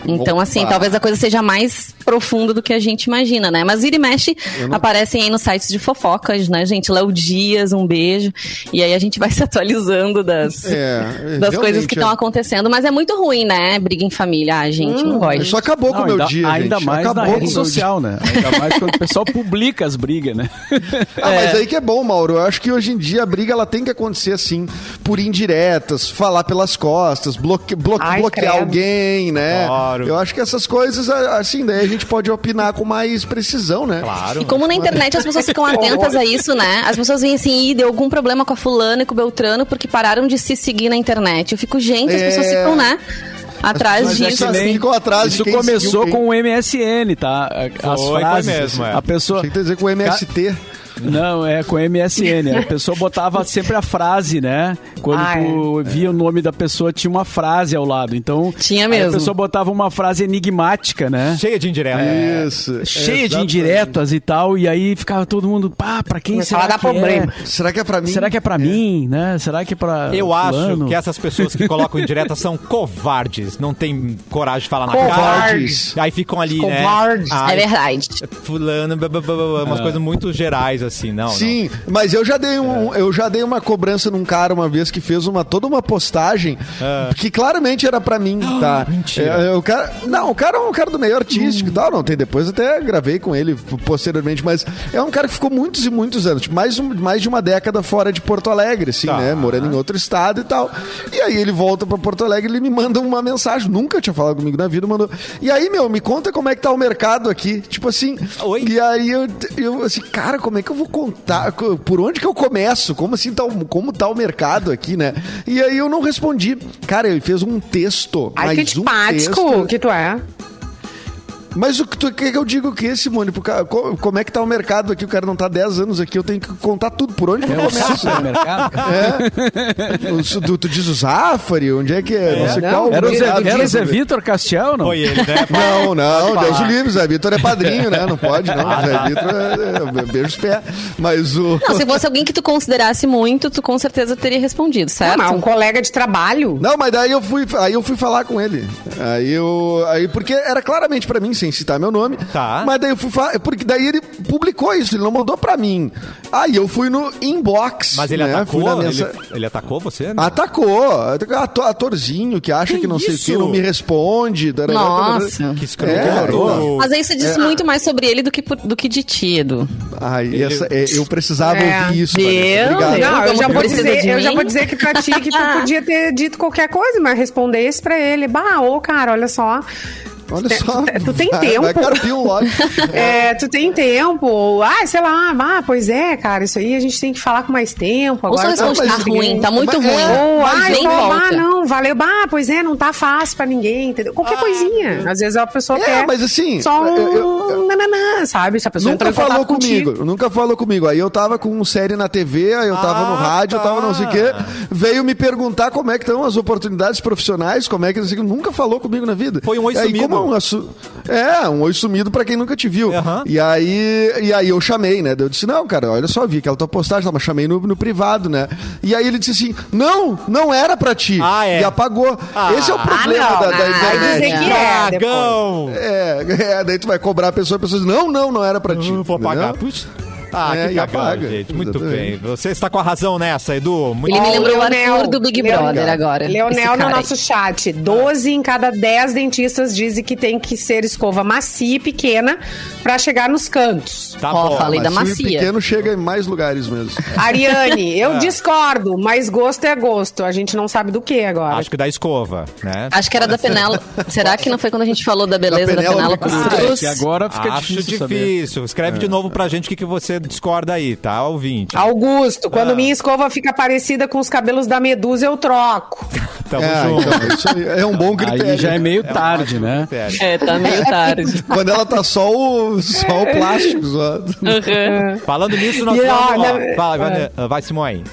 Então, Opa. assim, talvez a coisa seja mais profunda do que a gente imagina, né? Mas vira e mexe, aparecem aí nos sites de fofocas, né, gente? Léo Dias, um beijo. E aí a gente vai se atualizando das, É, das coisas que estão é. acontecendo. Mas é muito ruim, né? Briga em família. Ah, gente, não gosto. Isso acabou com o meu ainda, dia, ainda gente. mais acabou na com rede social, né? Ainda mais quando o pessoal publica as brigas, né? Ah, mas aí que é bom, Mauro. Eu acho que hoje em dia a briga ela tem que acontecer assim, por indiretas, falar pelas costas, bloque, blo- Ai, bloquear credo. alguém, né? Eu acho que essas coisas, assim, daí a gente pode opinar com mais precisão, né? Claro. E como na internet as pessoas ficam atentas a isso, né? As pessoas vêm assim, Ih, deu algum problema com a fulana e com o Beltrano porque pararam de se seguir na internet. Eu fico, gente, as É. pessoas ficam, né? Atrás disso. assim. ficam atrás de Isso começou seguiu com o MSN, tá? As Foi, foi frases. mesmo, é. A pessoa. Achei que dizer com o MST. Não, é com MSN. A pessoa botava sempre a frase, né? Quando Ah, tu via o nome da pessoa, tinha uma frase ao lado. Então, Tinha mesmo. a pessoa botava uma frase enigmática, né? Cheia de indireta. Isso. Cheia de exatamente. indiretas e tal, e aí ficava todo mundo, pá, pra quem Começava será que problema. é? Será que é pra mim? Será que é pra mim, né? Será que é pra Eu acho fulano? que essas pessoas que colocam indireta são covardes. Não tem coragem de falar na Covardes. cara. Aí ficam ali, Covardes. né? Ai, É verdade. Fulano, blá, blá, blá, blá, umas É. coisas muito gerais, assim, não. Sim, mas eu já dei um, eu já dei uma cobrança num cara uma vez que fez uma toda uma postagem que claramente era pra mim, tá? mentira. É, o cara, não, o cara é um cara do meio artístico e tal, não tem depois até gravei com ele posteriormente, mas é um cara que ficou muitos e muitos anos, tipo, mais um- mais de uma década fora de Porto Alegre, assim, Tá. né, morando em outro estado e tal. E aí ele volta pra Porto Alegre, e ele me manda uma mensagem, nunca tinha falado comigo na vida, mandou. E aí, meu, me conta como é que tá o mercado aqui, tipo assim. Oi? E aí eu, eu assim, cara, como é que eu vou contar? Co- Por onde que eu começo? Como assim tá, o- como tá o mercado aqui, né? E aí eu não respondi. Cara, ele fez um texto. Ai, mais que um texto. que tu é. Mas o que, tu, que eu digo que, Simone? Pro cara, co- como é que tá o mercado aqui? O cara não tá 10 anos aqui, eu tenho que contar tudo. Por onde que eu É o começo? supermercado? É. O- tu, tu diz o Zafari? Onde é que é? Não sei Não, qual. Era o Zé, mercado era Zé? Vitor Castiel, não? Foi ele, né? Não, não, Deus o livre, Zé Vitor é padrinho, né? Não pode, não. Zé Vitor, é, é, beijo os pés. Mas o. Não, se fosse alguém que tu considerasse muito, tu com certeza teria respondido, Não, certo? mas um colega de trabalho. Não, mas daí eu fui, aí eu fui falar com ele. Aí eu, aí porque era claramente pra mim, sem citar meu nome. Tá. Mas daí eu fui falar, porque daí ele publicou isso, ele não mandou pra mim. Aí eu fui no inbox. Mas ele né? atacou? Na Ele, mensa- ele atacou você? né? Atacou. Ator- Atorzinho que acha que, Que não sei o isso? que, não me responde. Nossa. Que escroto. É, Mas isso diz muito mais sobre ele do que, do que de ti, Edu. Ai, essa, é, eu precisava É. ouvir isso. Viu? Não, eu já, vou dizer, de eu já vou dizer que pra ti que tu podia ter dito qualquer coisa, mas respondesse pra ele. Bah, ô, cara, olha só. Olha Tu- só. tu tem vai- tempo? Vai. É, tu tem tempo. Ah, sei lá, ah, pois é, cara, isso aí a gente tem que falar com mais tempo. Ou só Agora mas tá ninguém- ruim, tá muito Mas ruim. é, Ou, ah, nem só, ah, volta. não, valeu, bah, pois é, não tá fácil pra ninguém, entendeu? Qualquer coisinha. Às vezes a pessoa É, quer mas assim, só um eu- eu- eu- nananã, sabe? Se a pessoa Nunca falou comigo, contigo. nunca falou comigo. Aí eu tava com série na TV, aí eu tava no Ah, rádio, eu tava tá. não sei o quê. Veio me perguntar como é que estão as oportunidades profissionais, como é que não sei o quê. nunca falou comigo na vida. Foi um oi Aí, sumido. É um assu- É, um oi sumido pra quem nunca te viu. Aham. E aí e aí eu chamei, né? Eu disse, não, cara, olha só, vi aquela tua postagem, tá, mas chamei no, no privado, né? E aí ele disse assim, não, não era pra ti. Ah, é. E apagou. Ah. Esse é o problema não, da, da ah, vai internet. dizer que é. É, é, daí tu vai cobrar a pessoa, a pessoa diz, não, não, não era pra ti. Eu vou entendeu? pagar. Ah, É, que cagão, apaga. gente. Muito Exatamente. bem. Você está com a razão nessa, Edu. Muito Ele me lembrou o Leonel, Arthur do Big Leonel. Brother agora. Leonel no cara aí. nosso chat. 12 em cada 10 dentistas dizem que tem que ser escova macia e pequena pra chegar nos cantos. Tá Ó, bom. falei da macia. pequeno chega em mais lugares mesmo. Ariane, Ah. eu discordo, mas gosto é gosto. A gente não sabe do que agora. Acho que da escova, né? Acho que era da Penélope. Será que não foi quando a gente falou da beleza da Penélope Penélope Cruz. Cruz? Que agora fica Acho difícil, difícil. Escreve de novo pra gente o que, que você discorda aí, tá, ouvinte? Augusto, quando Ah. minha escova fica parecida com os cabelos da Medusa, eu troco. Tamo é, junto. então, é um bom critério. Aí já é meio tarde, né? Sério. É, tá meio tarde. Quando ela tá só o, só o plástico. Só. Falando nisso, nós E, ó, vamos... ó, né, Fala, é. vai, vai, Simone.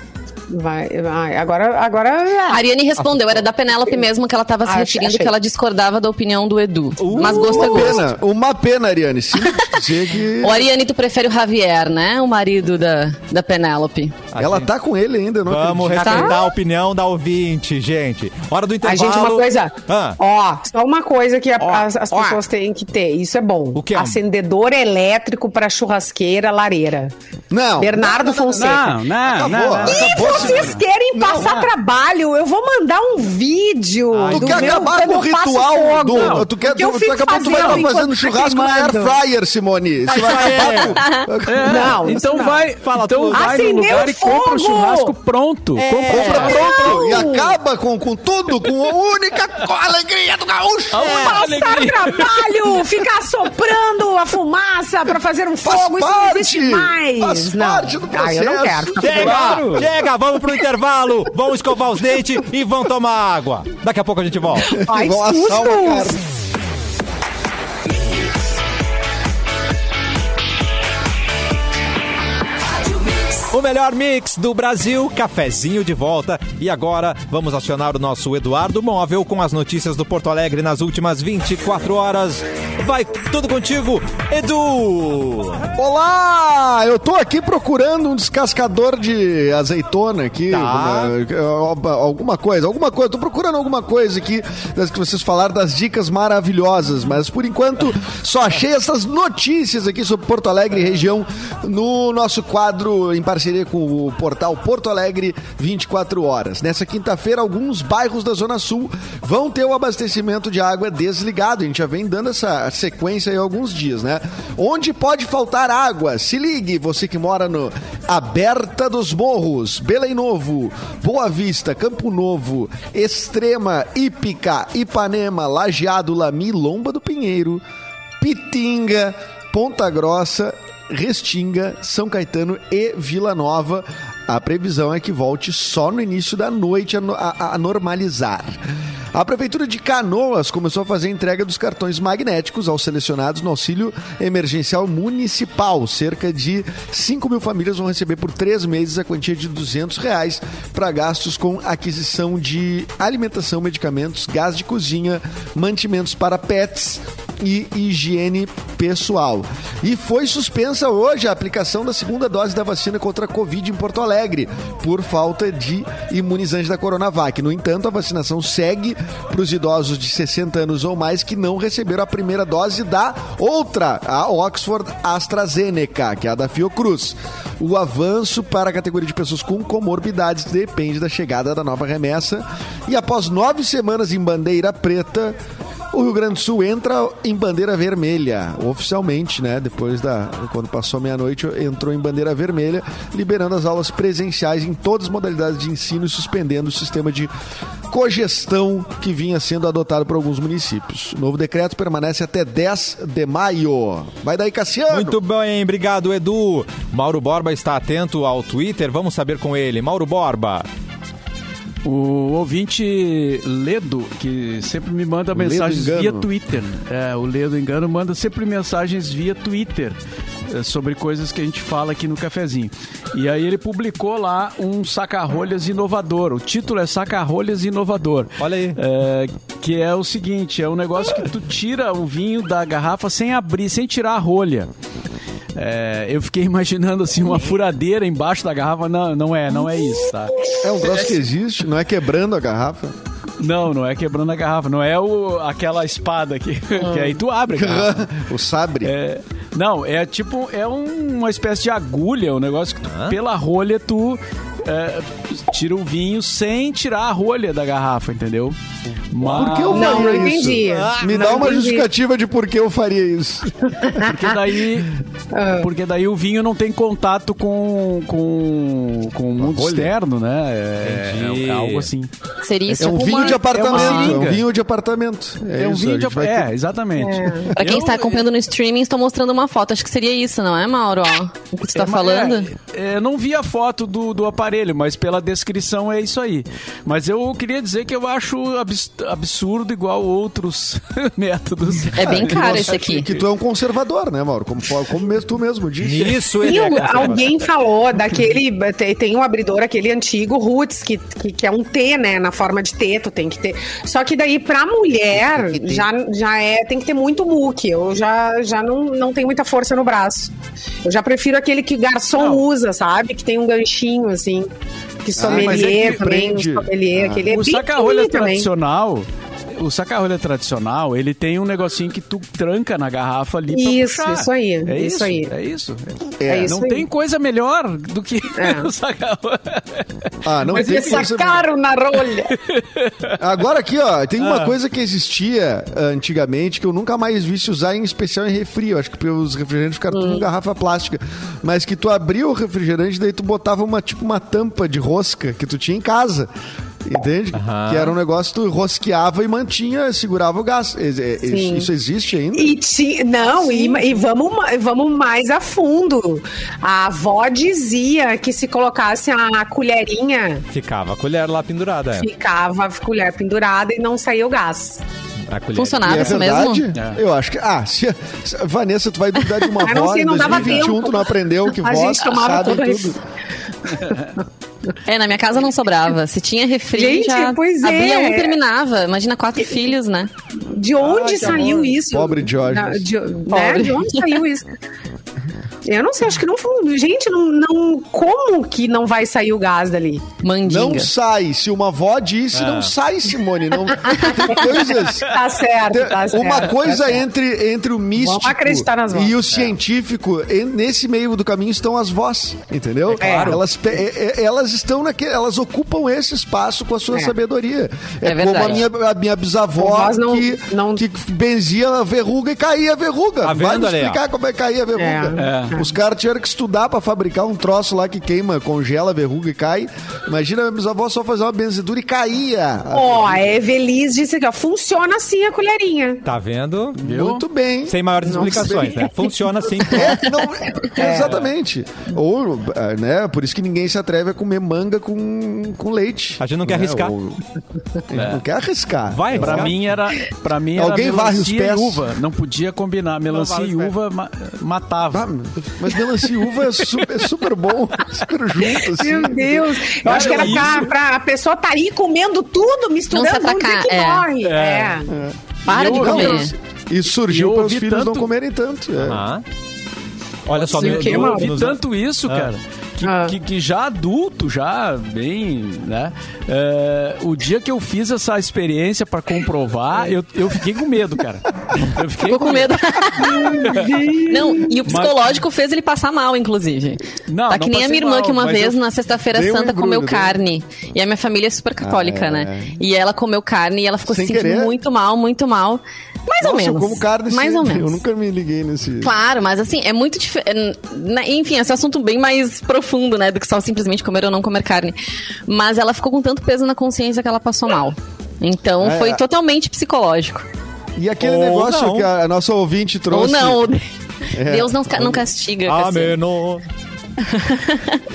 Vai, vai. Agora, agora. A Ariane respondeu, era da Penélope mesmo que ela tava se Ah, referindo achei. que ela discordava da opinião do Edu. Uh, Mas gosto é Uma gosto. pena, uma pena, Ariane. Sim, que O Ariane, tu prefere o Javier, né? O marido da, da Penélope. A ela gente- tá com ele ainda, eu não Vamos acredito. respeitar a opinião da ouvinte, gente. Hora do A intervalo. gente, uma coisa. Ah, Ó, só uma coisa que a- Ó, as, as ó. pessoas têm que ter. Isso é bom. O que é? Acendedor elétrico pra churrasqueira, lareira. Não. Bernardo Fonseca. Não, não, Acabou. não. não. E Acabou, vocês querem passar não. trabalho? Eu vou mandar um vídeo. Tu do quer meu- acabar com o ritual do. Tu quer Que eu tu, a tu vai fazendo estar fazendo enquanto tá churrasco no air queimando. fryer, Simone. Você vai acabar com. É, Não, então não. vai, Fala então vai no lugar e compra o churrasco pronto. Compra Compra o pronto e acaba com, com tudo, com a única alegria do gaúcho. Passar alegria. trabalho, ficar soprando a fumaça pra fazer um Faz fogo, isso não existe parte, mais. faz não. parte do Ah, eu não processo. quero. Chega, Claro. chega, vamos pro intervalo, vão escovar os dentes e vão tomar água. Daqui a pouco a gente volta. Ai, uma O melhor mix do Brasil, cafezinho de volta. E agora vamos acionar o nosso Eduardo Móvel com as notícias do Porto Alegre nas últimas 24 horas. Vai tudo contigo, Edu! Olá! Eu tô aqui procurando um descascador de azeitona aqui. Tá. Alguma, alguma coisa, alguma coisa. Tô procurando alguma coisa aqui das que vocês falaram das dicas maravilhosas, mas por enquanto só achei essas notícias aqui sobre Porto Alegre e região no nosso quadro em parceria com o portal Porto Alegre 24 horas. Nessa quinta-feira, alguns bairros da Zona Sul vão ter o abastecimento de água desligado. A gente já vem dando essa sequência aí há alguns dias, né? Onde pode faltar água? Se ligue, você que mora no Aberta dos Morros, Belém Novo, Boa Vista, Campo Novo, Extrema, Ípica, Ipanema, Lajeado, Lami, Lomba do Pinheiro, Pitinga, Ponta Grossa, Restinga, São Caetano e Vila Nova. A previsão é que volte só no início da noite a, a- a normalizar. A Prefeitura de Canoas começou a fazer entrega dos cartões magnéticos aos selecionados no auxílio emergencial municipal. Cerca de 5 mil famílias vão receber por três meses a quantia de 200 reais para gastos com aquisição de alimentação, medicamentos, gás de cozinha, mantimentos para pets e higiene pessoal. E foi suspensa hoje a aplicação da segunda dose da vacina contra a Covid em Porto Alegre, por falta de imunizante da Coronavac. No entanto, a vacinação segue para os idosos de 60 anos ou mais que não receberam a primeira dose da outra, a Oxford AstraZeneca, que é a da Fiocruz. O avanço para a categoria de pessoas com comorbidades depende da chegada da nova remessa. E após nove semanas em bandeira preta, o Rio Grande do Sul entra em bandeira vermelha, oficialmente, né? Depois da. Quando passou meia-noite, entrou em bandeira vermelha, liberando as aulas presenciais em todas as modalidades de ensino e suspendendo o sistema de cogestão que vinha sendo adotado por alguns municípios. O novo decreto permanece até 10 de maio. Vai daí, Cassiano! Muito bem, obrigado, Edu. Mauro Borba está atento ao Twitter, vamos saber com ele. Mauro Borba. O ouvinte Ledo, que sempre me manda mensagens via Twitter. É, o Ledo Engano manda sempre mensagens via Twitter sobre coisas que a gente fala aqui no cafezinho. E aí ele publicou lá um saca-rolhas inovador. O título é Saca-rolhas inovador. Olha aí. É, que é o seguinte, é um negócio que tu tira o vinho da garrafa sem abrir, sem tirar a rolha. É, eu fiquei imaginando assim uma furadeira embaixo da garrafa. Não, não é, não é isso, tá? É um troço que existe, não é quebrando a garrafa. Não, não é quebrando a garrafa, não é o, aquela espada que, que aí tu abre a garrafa. o sabre. É, não, é tipo, é um- uma espécie de agulha, um negócio que tu, pela rolha tu é, tira o vinho sem tirar a rolha da garrafa, entendeu? Mas, Por que eu Não, faria não isso? entendi. Me Não dá uma entendi. justificativa de por que eu faria isso. Porque daí, Ah. porque daí o vinho não tem contato com, com, com o mundo externo, né? É, é algo assim. Seria isso É um Tipo vinho de apartamento. é É, um vinho de apartamento. É, É, um isso, vinho de vai É, exatamente. Pra quem Eu- está acompanhando no streaming, estou mostrando uma foto. Acho que seria isso, não é, Mauro? Ó, o que tu tá É, mas- falando? É, é, eu não vi a foto do, do aparelho, mas pela descrição é isso aí. Mas eu queria dizer que eu acho abs- absurdo igual outros métodos. É bem caro esse aqui. Que tu é um conservador, né, Mauro? Como, como mesmo, tu mesmo disse. Nisso E ele é alguém falou daquele. Tem, tem um abridor, aquele antigo Roots, que, que, que é um T, né? Na forma de T, tu tem que ter. Só que daí, pra mulher, já, já é. Tem que ter muito muque. Eu já, já não, não tenho muita força no braço. Eu já prefiro aquele que garçom Não. usa, sabe? Que tem um ganchinho, assim. Que Ah, mas é sommelier que também, um prende. sommelier, Ah. aquele é o saca-rolha pequenininho também. O saca-rolha tradicional, ele tem um negocinho que tu tranca na garrafa ali pra Isso, puxar. isso aí, É isso isso, aí. É isso. É. isso Não aí. tem coisa melhor do que É. o saca-rolha. Ah, não Mas tem me sacaram na rolha. Agora aqui, ó, tem uma Ah. coisa que existia ah, antigamente que eu nunca mais vi se usar em especial em refri. Eu acho que os refrigerantes ficaram tudo em garrafa plástica. Mas que tu abria o refrigerante, daí tu botava uma tipo uma tampa de rosca que tu tinha em casa. Entende? Aham. Que era um negócio que tu rosqueava e mantinha, segurava o gás. É- Sim. Isso existe ainda? E ti- não, e, e vamos, vamos mais a fundo. A avó dizia que se colocasse a colherinha, Ficava a colher lá pendurada. É. ficava a colher pendurada e não saía o gás. A colher. Funcionava E é isso verdade? mesmo? É. Eu acho que. Ah, se, se- Vanessa, tu vai duvidar de uma Ah, não voz sei, não dava 2021, tempo. tu não aprendeu que A voz gente tomava sabe tudo. isso. É, na minha casa não sobrava. Se tinha refri, Gente, já pois é. abria um e terminava. Imagina quatro filhos, né? De onde que saiu amor. isso? Pobre. Na- de, né? De onde saiu isso? Eu não sei, acho que não foi. Gente, não, não. Como que não vai sair o gás dali? Mandinga. Não sai. Se uma avó disse, não sai, Simone. Não, tem coisas. Tá certo, Tem- tá certo. uma tá coisa certo. entre, entre o místico acreditar nas vozes. e o científico, e nesse meio do caminho estão as vozes, entendeu? claro. Elas, é- é- elas estão naquele, elas ocupam esse espaço com a sua É. sabedoria. É, É como a verdade. minha, a minha bisavó Vós não- que, não- que benzia a verruga e caía a verruga. Tá Vai vendo, me Ale, ó? explicar como é que caía a verruga. É. Os caras tiveram que estudar pra fabricar um troço lá que queima, congela verruga e cai. Imagina a minha bisavó só fazer uma benzedura e caía. Ó, a Evelise disse aqui, ó. Funciona assim a colherinha. Tá vendo? Muito bem. Sem maiores explicações, né? Funciona assim. É, não, Exatamente. Ou, ah, né, por isso que ninguém se atreve a comer manga com, com leite. A gente não quer né, arriscar. ou- a gente não quer arriscar. Vai, Pra arriscar? mim era, pra mim era Alguém varre os melancia e pés? uva. Não podia combinar. Melancia e uva ma- matava. Ah, mas melancia e uva é super, é super bom, super junto, assim. Meu Deus. Eu acho que era pra, isso- pra a pessoa tá aí comendo tudo, misturando, Não vamos dizer atacar, que é. morre. É. Para E de eu- comer. Não, E surgiu eu para os filhos não tanto- comerem tanto. é. Ah. Olha só, Sim, eu ouvi nos- tanto isso, cara. Que, Ah. que, que já adulto, já bem, né? é, o dia que eu fiz essa experiência pra comprovar, eu, eu fiquei com medo, cara. Eu fiquei Ficou com medo. não, e o psicológico fez ele passar mal, inclusive. Não, tá não que nem a minha irmã mal, que uma mas vez eu na sexta-feira um santa embrulho, comeu um- carne. E a minha família é super católica, Ah, é. né? E ela comeu carne e ela ficou Sem se sentindo querer? muito mal, muito mal. Mais ou Nossa, menos. eu como carne Mais ou sempre. menos. Eu nunca me liguei nesse... Claro, mas assim, é muito diferente. Enfim, esse assunto bem mais profundo, né? Do que só simplesmente comer ou não comer carne. Mas ela ficou com tanto peso na consciência que ela passou mal. Então É. foi totalmente psicológico. E aquele Ou negócio não. que a nossa ouvinte trouxe... Ou não. É. Deus não, não castiga. Cassiano. Ameno.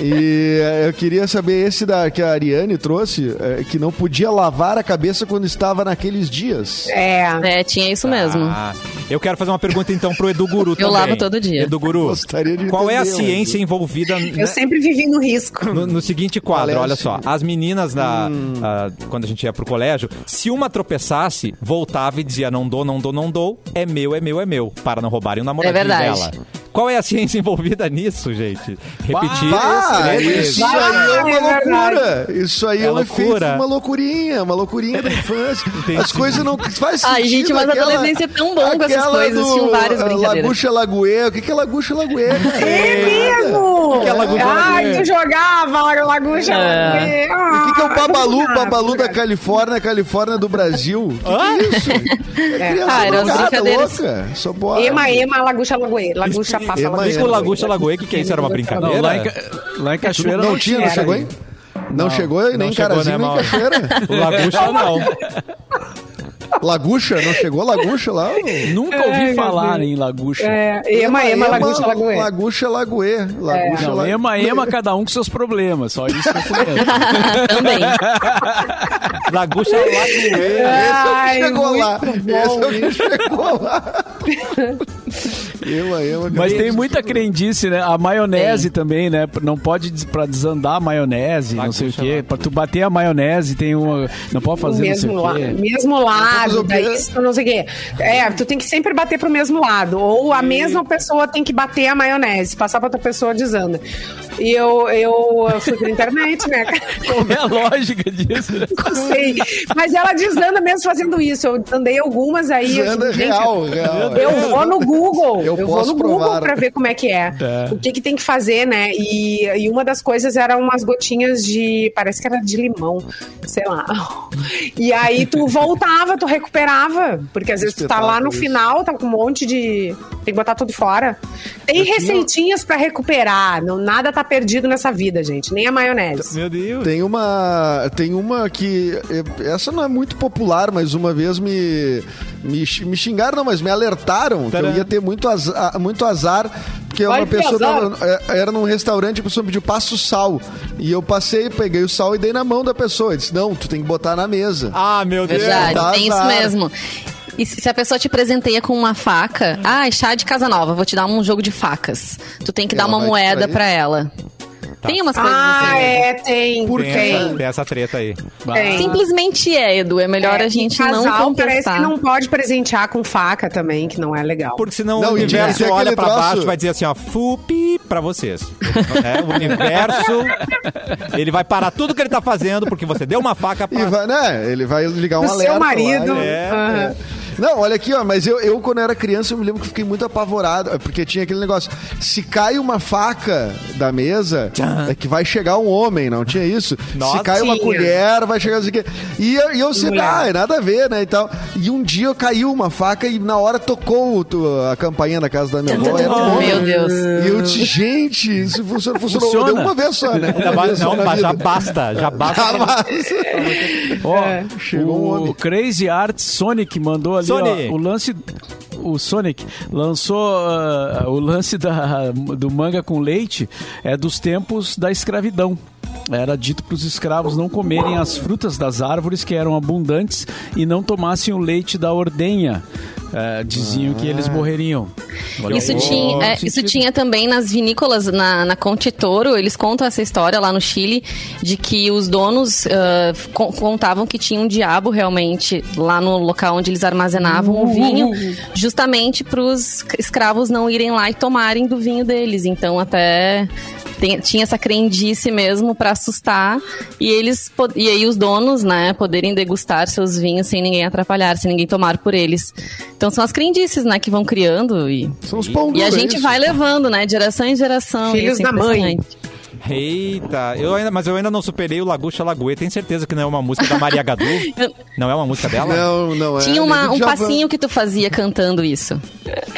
E eh, eu queria saber esse da, que a Ariane trouxe, eh, que não podia lavar a cabeça quando estava naqueles dias. É. É, tinha isso mesmo. Ah, eu quero fazer uma pergunta então pro Edu Guru também. lavo todo dia. Edu Guru, Gostaria de qual é a entender, ciência envolvida Eu né, sempre vivi no risco. no, no seguinte quadro? Qual é a Olha só, ciência? as meninas, na, Hum. ah, quando a gente ia pro colégio, se uma tropeçasse, voltava e dizia não dou, não dou, não dou, é meu, é meu, é meu, para não roubarem o namoradinho É verdade. dela. Qual é a ciência envolvida nisso, gente? Repetir Ah, três vezes. isso aí é uma é loucura. Isso aí é, É um loucura. efeito, uma loucurinha, uma loucurinha da infância. Entendi. As coisas não faz sentido. Ai, gente, mas a adolescência é tão bom com essas coisas. do, Tinham várias ah, brincadeiras. Lagucha Lagoê. O que que é Lagucha Lagoê? É mesmo! Que é Lagucha Ai, Lagoê? tu jogava Lagucha É. Lagoê. O que, que é o Ai, Babalu? ah, Babalu da Califórnia, Califórnia do Brasil. O que, que é isso? É criança Ah, drogada, brincadeiras. louca. Só pode. Ema, ema, Lagucha Lagoê. Lagucha passa Ema, Lagucha Explica o que, que é isso? Era uma Não, brincadeira? lá, em, lá em Cachoeira Não, tinha, não tinha, chegou, era. hein? Não, chegou, nem Não chegou, Carazinho, né, nem Mauro? Cachoeira. O Lagucha não. Lagucha, não chegou Lagucha lá? Nunca ouvi falar em Lagucha. É, ema, ema, Lagucha Lagoê. Lagucha Lagoê. Lagucha Não, Lagoê. ema, ema, cada um com seus problemas. Só isso que eu conheço. Também. Lagucha Lagoe. Esse é o que chegou lá. bom Esse é o que chegou lá. Ema, ema. Mas tem muita crendice, né? A maionese também, né? Não pode pra desandar a maionese, não sei o quê. Pra tu bater a maionese tem uma. Não pode O fazer mesmo, não sei o quê. mesmo lado, o daí isso, não sei o quê. É, tu tem que sempre bater pro mesmo lado. Ou a mesma pessoa tem que bater a maionese, passar pra outra pessoa desanda. E eu, eu, eu fui pra internet, né? Qual é a lógica disso? Não sei. Mas ela desanda mesmo fazendo isso. Eu andei algumas aí. eu Desanda digo, gente, real, real. Eu vou no Google. Eu Eu, vou no Google provar. pra ver como é que é. É. O que que tem que fazer, né? E, e uma das coisas eram umas gotinhas de. Parece que era de limão, sei lá. E aí tu voltava, tu recuperava. Porque às vezes tu tá lá no isso. final, tá com um monte de. Tem que botar tudo fora. Tem Eu tinha- receitinhas pra recuperar. Não, nada tá perdido nessa vida, gente. Nem a maionese. Meu Deus. Tem uma, tem uma que eh, essa não é muito popular, mas uma vez me me, me xingaram, não, mas me alertaram que Tcharam. eu ia ter muito azar, muito azar porque Vai uma pessoa tava, eh, era num restaurante, a pessoa pediu passo sal e eu passei, peguei o sal e dei na mão da pessoa. Eu disse não, tu tem que botar na mesa. Ah, meu Deus. Verdade, dá tem isso mesmo. E se a pessoa te presenteia com uma faca, ah, chá de casa nova, vou te dar um jogo de facas. Tu tem que dar Ela uma vai moeda distrair. pra ela. Tem umas coisas Ah, assim. é, tem. Por Tem, quê? essa, tem essa treta aí. Tem. Simplesmente é, Edu. É melhor É, a gente e não casal parece contestar. que não pode presentear com faca também, que não é legal. Porque senão Não, o universo tem olha pra troço- baixo e vai dizer assim, ó, fupi pra vocês. É, o universo, ele vai parar tudo que ele tá fazendo porque você deu uma faca E pra... vai, né? Ele vai ligar um O alerta. seu lá marido. e- É, Aham. Não, olha aqui, ó, mas eu, eu, quando era criança, eu me lembro que fiquei muito apavorado, porque tinha aquele negócio, se cai uma faca da mesa, é que vai chegar um homem, não tinha isso? Nossa. se cai uma colher, vai chegar assim que E eu, e eu sempre, Mulher. ah, é nada a ver, né, e tal. E um dia eu caiu uma faca e na hora tocou a campainha da casa da minha avó, era um. Meu Deus. E eu disse, gente, isso funciona, funcionou. Funciona. Deu uma vez só, né? Não, mas já vida. basta, já basta. Pra- mas- Ó, chegou um o homem. Crazy Art Sonic mandou ali Sonic. ó, o lance. O Sonic lançou ah, o lance da, do manga com leite é dos tempos da escravidão. Era dito para os escravos não comerem as frutas das árvores que eram abundantes e não tomassem o leite da ordenha. É, diziam que eles morreriam. Olha Isso aí. tinha, é, isso tinha também nas vinícolas, na, na Conte Toro, eles contam essa história lá no Chile, de que os donos ah, con- contavam que tinha um diabo realmente lá no local onde eles armazenavam o vinho, justamente para os escravos não irem lá e tomarem do vinho deles. Então até tem- tinha essa crendice mesmo para assustar e eles e aí os donos, né, poderem degustar seus vinhos sem ninguém atrapalhar, sem ninguém tomar por eles. Então são as crendices, né, que vão criando e São os pão e a gente isso? vai levando, né? De geração em geração. Filhos é da mãe. Eita, eu ainda, mas eu ainda não superei o Lagucha Lagoe. Tem certeza que não é uma música da Maria Gadu? Não é uma música dela? Não, não é. Tinha uma- do um Djavan. passinho que tu fazia cantando isso.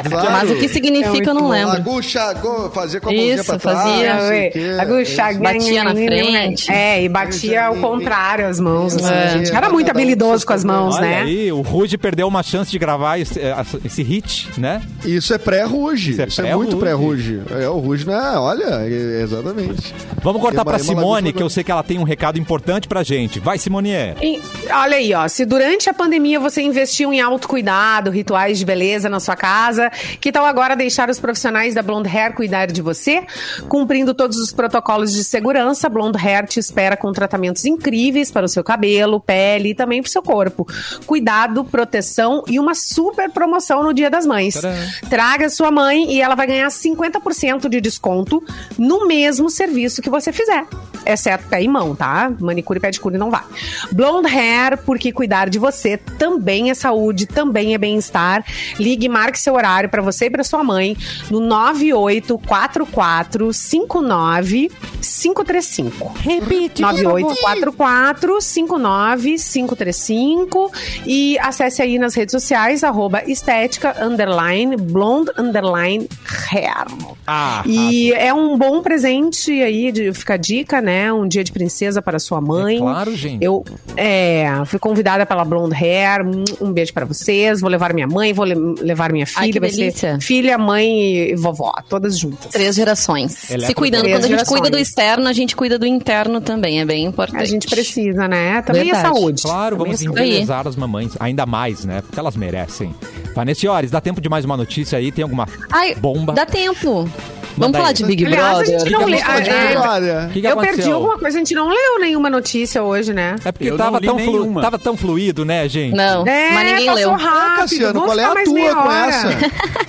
Claro. Mas o que significa É eu não lembro. Lagucha, go- fazia com a mãozinha Isso, pra trás. fazia. não sei o quê. Agucha, Batia na frente. É, e batia ao contrário as mãos. assim, É. a gente era muito habilidoso com as mãos, Olha né? aí, o Rude perdeu uma chance de gravar esse, eh, esse hit, né? Isso é pré-Ruge. Isso Isso, é é, muito pré-Ruge. É, o Ruge, né? Olha, é- Vamos cortar Ema Simone, que eu sei que ela tem um recado importante pra gente. Vai, Simonier. E, olha aí, ó. Se durante a pandemia você investiu em autocuidado, rituais de beleza na sua casa, que tal agora deixar os profissionais da Blonde Hair cuidar de você? Cumprindo todos os protocolos de segurança, Blonde Hair te espera com tratamentos incríveis para o seu cabelo, pele e também para o seu corpo. Cuidado, proteção e uma super promoção no Dia das Mães. Tcharam. Traga sua mãe e ela vai ganhar 50% de desconto no mesmo serviço que você fizer. Exceto pé e mão, tá? Manicure e pedicure não vai. Blonde Hair, porque cuidar de você também é saúde, também é bem-estar. Ligue e marque seu horário para você e para sua mãe no 9844 59535. Repite, 9844 59535 e acesse aí nas redes sociais arroba estética underline blonde underline hair. Ah, E é um bom presente aí, de, fica a dica, né? Um dia de princesa para sua mãe. É claro, gente. Eu é, fui convidada pela Blonde Hair. Um- beijo para vocês. Vou levar minha mãe, vou le- levar minha filha. Ai, que vai delícia. ser filha, mãe e vovó, todas juntas. Três gerações. Eletro- Se cuidando. Três Quando a gente gerações. cuida do externo, a gente cuida do interno também. É bem importante. A gente precisa, né? Também Verdade. é saúde. Claro, Também vamos é embelezar as mamães. Ainda mais, né? Porque elas merecem. Vanessa Ores, dá tempo de mais uma notícia aí? Tem alguma Ai, bomba? dá tempo. Vamos falar de Big Aliás, a Brother? gente não ah, é. Eu perdi alguma coisa, a gente não leu nenhuma notícia hoje, né? É porque Eu tava não li tão, flu- tava tão fluido, né, gente? Não, É, mas ninguém leu. rápido. Cassiano, vamos qual é a mais tua com essa?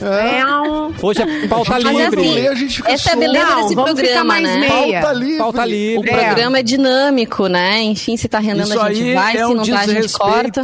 É um... Hoje é pauta é livre. assim, ler, a gente fica essa é a beleza Não, desse programa, né? meia. Pauta livre. Pauta O livre. programa é dinâmico, né? Enfim, se tá rendendo, Isso a gente vai. é se um não tá, a gente corta.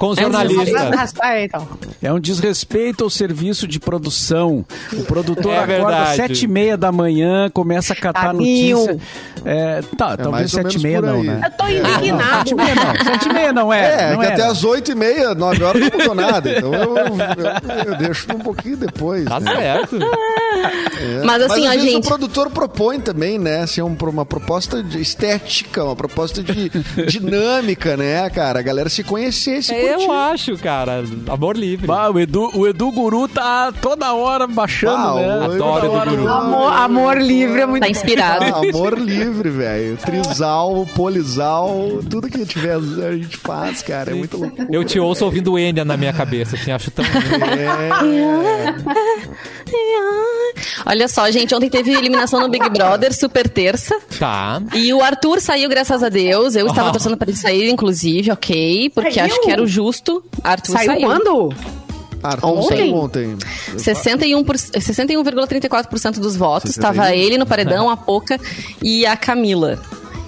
Com os É um jornalistas. Ah, então. É um desrespeito ao serviço de produção. O produtor É acorda às sete e meia da manhã, começa a catar Tadinho. notícia. É, tá, talvez mais ou sete e meia não, né? Eu tô Sete e indignado. meia não, sete e meia não é. É, não que era. até as oito e meia, nove horas não mudou nada. Então eu, eu, eu deixo um pouquinho depois. Tá né? certo. É. Mas assim, às ó, vezes gente- o produtor propõe também, né? Assim, um- uma proposta de estética, uma proposta de dinâmica, né, cara? A galera se conhecer, se Eu curtir. acho, cara. Amor livre. Bah, o, Edu, o Edu Guru tá toda hora baixando, Ah, né? o- Adoro hora Edu Guru. Amor, amor livre é muito Tá inspirado. Ah, amor livre, velho. Trisal, polisal, tudo que tiver a gente faz, cara. É muito louco. Eu te ouço ouvindo Enya na minha cabeça, assim, acho tão lindo. É. Olha só, gente, ontem teve eliminação no Big Brother, super terça. Tá. E o Arthur saiu, graças a Deus. Eu estava torcendo para ele sair, inclusive, ok. Porque Saiu? acho que era o justo. Arthur Saiu saiu. quando? Arthur Ontem? saiu ontem. 61 por- 61,34% dos votos. 61. Estava ele no paredão, a Poca e a Camila.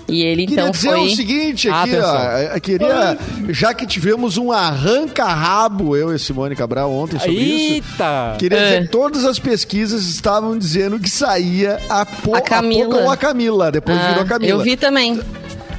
E ele Queria então dizer foi. o seguinte aqui, Atenção. ó. Eu queria, já que tivemos um arranca-rabo, eu e Simone Cabral ontem sobre isso. Eita! Queria É. dizer que todas as pesquisas estavam dizendo que saía a, po A Camila. Poca ou a Camila. Depois Ah, virou a Camila. Eu vi também.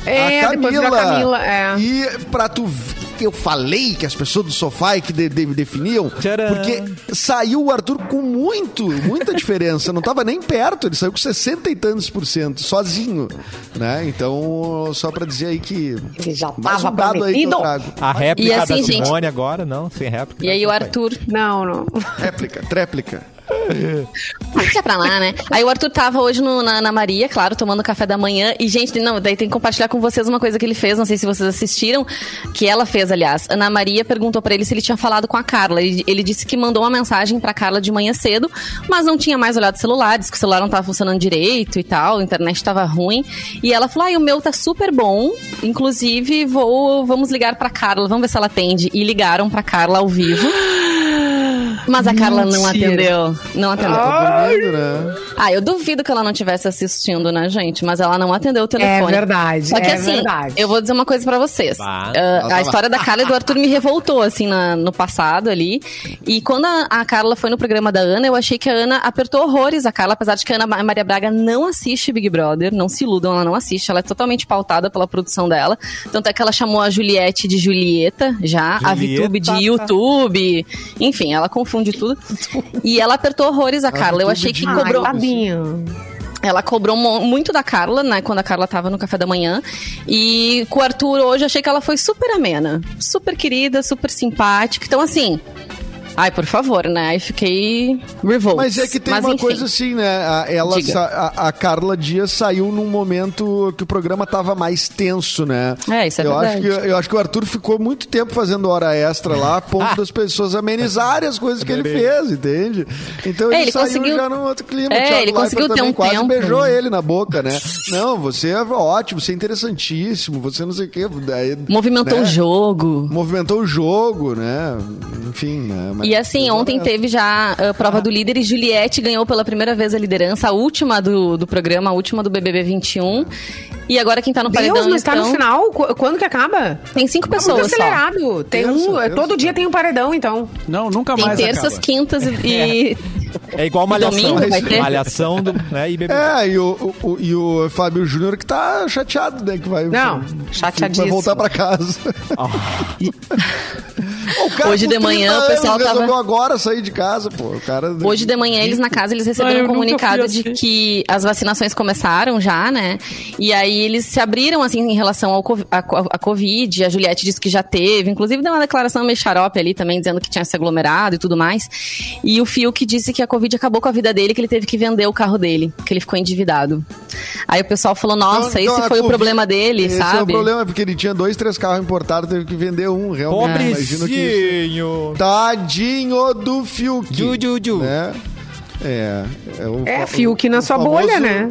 É, a depois Camila. virou a Camila. É. E pra tu ver que eu falei que as pessoas do sofá é que de- de- definiam, Tcharam. porque saiu o Arthur com muito, muita diferença. Não tava nem perto, ele saiu com 60 e tantos por cento, sozinho. Né? Então, só pra dizer aí que. Ele já mais tava um dado aí que eu prometido. trago. A réplica E assim, da gente- Simone agora, não, sem réplica. E aí o Arthur. Não, não. Réplica, tréplica. Deixa pra lá, né? Aí o Arthur tava hoje no- na Ana Maria, claro, tomando café da manhã. E, gente, não, daí tem que compartilhar com vocês uma coisa que ele fez, não sei se vocês assistiram, que ela fez, aliás. Ana Maria perguntou pra ele se ele tinha falado com a Carla. Ele, ele disse que mandou uma mensagem pra Carla de manhã cedo, mas não tinha mais olhado o celular, disse que o celular não tava funcionando direito e tal, a internet tava ruim. E ela falou: ai, o meu tá super bom, inclusive vou, vamos ligar pra Carla, vamos ver se ela atende. E ligaram pra Carla ao vivo. Mas a Carla não Mentira. atendeu. Não atendeu. Né? Ah, eu duvido que ela não estivesse assistindo, né, gente? Mas ela não atendeu o telefone. É verdade, Só que é assim, verdade. eu vou dizer uma coisa pra vocês. Nossa, a história da Carla e do Arthur me revoltou, assim, na- no passado ali. E quando a, a Carla foi no programa da Ana, eu achei que a Ana apertou horrores a Carla, apesar de que a Ana Ma- Maria Braga não assiste Big Brother, não se iludam, ela não assiste, ela é totalmente pautada pela produção dela. Tanto é que ela chamou a Juliette de Julieta, já, a Julieta, VTube tá. de YouTube. Enfim, ela confunde tudo. E ela apertou horrores a Carla. Eu achei de que cobrou. Ela cobrou muito da Carla, né? Quando a Carla tava no café da manhã. E com o Arthur hoje, achei que ela foi super amena. Super querida, super simpática. Então, assim. Ai, por favor, né? Aí fiquei revolt. Mas é que tem Mas, uma enfim. coisa assim, né? A, ela a, a Carla Dias saiu num momento que o programa tava mais tenso, né? É, isso é eu verdade. Acho que, eu acho que o Arthur ficou muito tempo fazendo hora extra lá, a ponto das pessoas amenizarem as coisas que ele fez, entende? Então ele, É, ele saiu conseguiu- já num outro clima. É, ele Leifert conseguiu ter também um quase tempo. beijou ele na boca, né? Não, você é ótimo, você é interessantíssimo, você não sei o quê. Daí, Movimentou né? o jogo. Movimentou o jogo, né? Enfim, né? Mas- E assim, ontem teve já a prova do líder e Juliette ganhou pela primeira vez a liderança, a última do, do programa, a última do BBB 21. E agora quem tá no paredão, Deus, mas tá no então, final? Qu- Quando que acaba? Tem cinco Tá muito pessoas só. acelerado. Tem Terça, um, todo dia tem um paredão, então. Não, nunca Tem mais terças, acaba. quintas e... e- É igual Malhação. domingo vai ter? Malhação do, né, e. É, e o, o- e o Fábio Júnior que tá chateado, né? Que vai, Não, vai chateadíssimo. voltar pra casa. O cara Hoje de manhã 30 o pessoal anos tava- agora sair de casa, pô. O cara... Hoje de manhã, eles na casa, eles receberam um comunicado de assim. que as vacinações começaram já, né? E aí eles se abriram, assim, em relação ao a, a Covid. A Juliette disse que já teve. Inclusive, deu uma declaração meio xarope ali também, dizendo que tinha se aglomerado e tudo mais. E o Fiuk disse que a Covid acabou com a vida dele, que ele teve que vender o carro dele, que ele ficou endividado. Aí o pessoal falou, nossa, Então, esse foi o Covid- problema dele, esse sabe? é o problema, porque ele tinha dois, três carros importados, teve que vender um, realmente. Imagino que... Pobrezinho. Tadinho do Fiuk. Ju, ju, ju. Né? É, é, o, É, Fiuk na o sua famoso- bolha, né?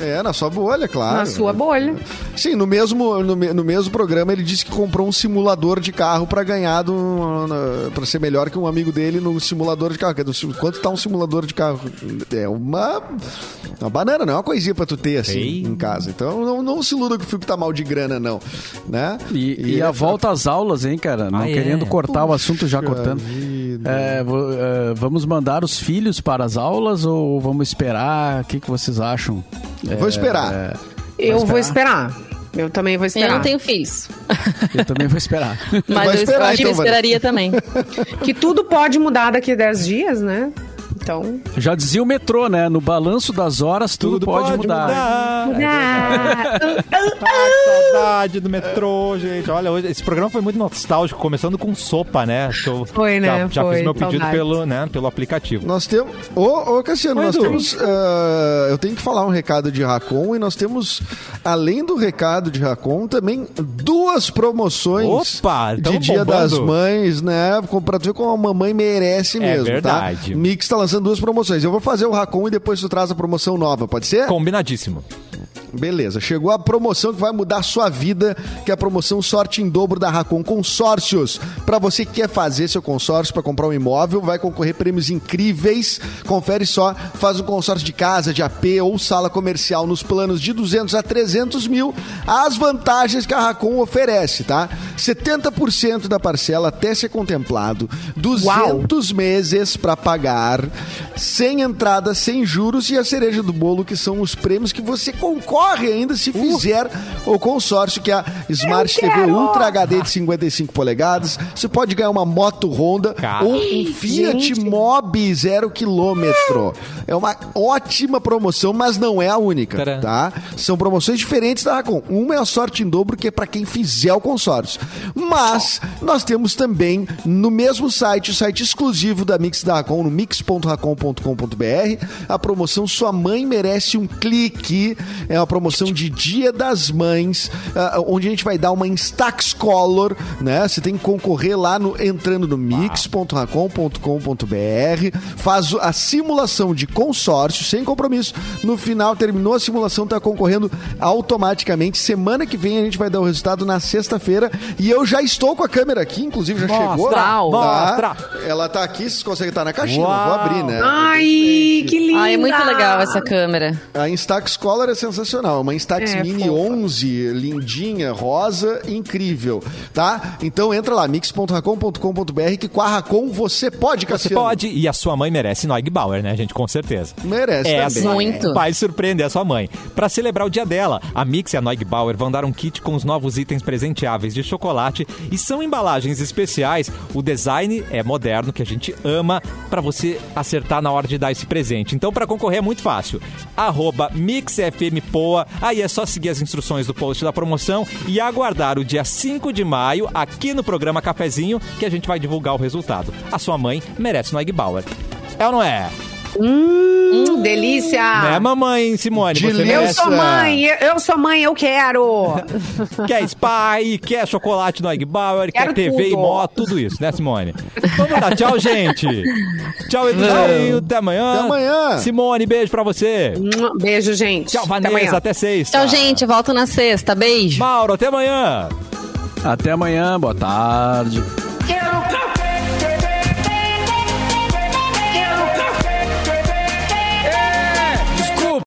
É, na sua bolha, claro. Na sua bolha. Sim, no mesmo, no, no mesmo programa ele disse que comprou um simulador de carro pra ganhar do, pra ser melhor que um amigo dele no simulador de carro. É Quanto tá um simulador de carro? É uma, uma banana, não é uma coisinha pra tu ter assim Ei. em casa. Então não, não se iluda que o Fiuk tá mal de grana, não. Né? E, e a volta às aulas, hein, cara? Não Ah, é? querendo cortar o assunto já cortando. vida. É, vo- é, vamos mandar os filhos para as aulas ou vamos esperar? O que, que vocês acham? Vou esperar. É, Eu vou esperar. Eu também vou Eu esperar. não tenho filhos. eu também vou esperar. Mas vai eu, esperar, eu acho que eu então, esperaria também. Que tudo pode mudar daqui a 10 dias, né? Então. Já dizia o metrô, né? No balanço das horas tudo, pode, mudar. É Ah, saudade do metrô, gente. Olha, hoje esse programa foi muito nostálgico, começando com sopa, né? Eu Foi, né? Já, já Foi, fiz meu pedido pelo, né, pelo aplicativo. Nós temos. Ô, ô Cassiano, Oi, nós Edu. temos. ah, eu tenho que falar um recado de Racon e nós temos, além do recado de Racon, também duas promoções Opa, de Dia bombando. das Mães, né? Pra tu ver como a mamãe merece É mesmo, verdade. tá? Mix tá lançando duas promoções. Eu vou fazer o Racon e depois tu traz a promoção nova, pode ser? Combinadíssimo. Beleza, chegou a promoção que vai mudar a sua vida, que é a promoção Sorte em Dobro da Racon Consórcios. Para você que quer fazer seu consórcio para comprar um imóvel, vai concorrer prêmios incríveis. Confere só, faz um consórcio de casa, de AP ou sala comercial nos planos de 200 a 300 mil. As vantagens que a Racon oferece, tá? 70% da parcela até ser contemplado, 200 meses para pagar, sem entrada, sem juros e a cereja do bolo, que são os prêmios que você concorre ainda se fizer o consórcio, que é a Smart TV Ultra HD de 55 polegadas. Você pode ganhar uma moto Honda Cara. ou um Fiat Gente. Mobi zero quilômetro. É uma ótima promoção, mas não é a única, Tcharam. tá? São promoções diferentes da Racon. Uma é a sorte em dobro, que é para quem fizer o consórcio. Mas nós temos também no mesmo site, o site exclusivo da Mix da Racon, no mix.racon.com.br, a promoção Sua Mãe Merece um Clique. É uma promoção de Dia das Mães, ah, onde a gente vai dar uma Instax Color, né? Você tem que concorrer lá no, entrando no mix.racon.com.br, faz a simulação de consórcio sem compromisso. No final, terminou a simulação, tá concorrendo automaticamente. Semana que vem a gente vai dar o resultado na sexta-feira. E eu já estou com a câmera aqui, inclusive já Mostra, chegou. mostra. Ela tá aqui, vocês conseguem estar na caixinha, Uau. vou abrir, né? Ai, que linda. Ai, é muito legal essa câmera. A Instax Color é sensacional. Uma Instax É, Mini fofa. 11, lindinha, rosa, incrível, tá? Então entra lá, mix.racon.com.br que com a Racon você pode, Você Cassiano. pode, e a sua mãe merece Noig Bauer, né, gente? Com certeza. Merece Essa também. Muito. vai surpreender a sua mãe. Pra celebrar o dia dela, a Mix e a Noig Bauer vão dar um kit com os novos itens presenteáveis de chocolate e são embalagens especiais. O design é moderno, que a gente ama, pra você acertar na hora de dar esse presente. Então, pra concorrer é muito fácil. Arroba MixFMPoa. Aí é só seguir as instruções do post da promoção e aguardar o dia 5 de maio aqui no programa Cafezinho que a gente vai divulgar o resultado. A sua mãe merece Noig Bauer. É ou não é? Hum, delícia. Né, mamãe Simone? Você. Eu sou mãe, eu, eu sou mãe, eu quero. Quer Spy, quer chocolate no Egg Bauer, quer TV e tudo. moto, tudo isso, né, Simone? Vamos lá, tchau, gente. Tchau, Eduardo. Até amanhã. Até amanhã. Simone, beijo pra você. Beijo, gente. Tchau, Até. Vanessa. Até sexta. Tchau, gente. Volto na sexta. Beijo. Mauro, até amanhã. Até amanhã, boa tarde. Quero café!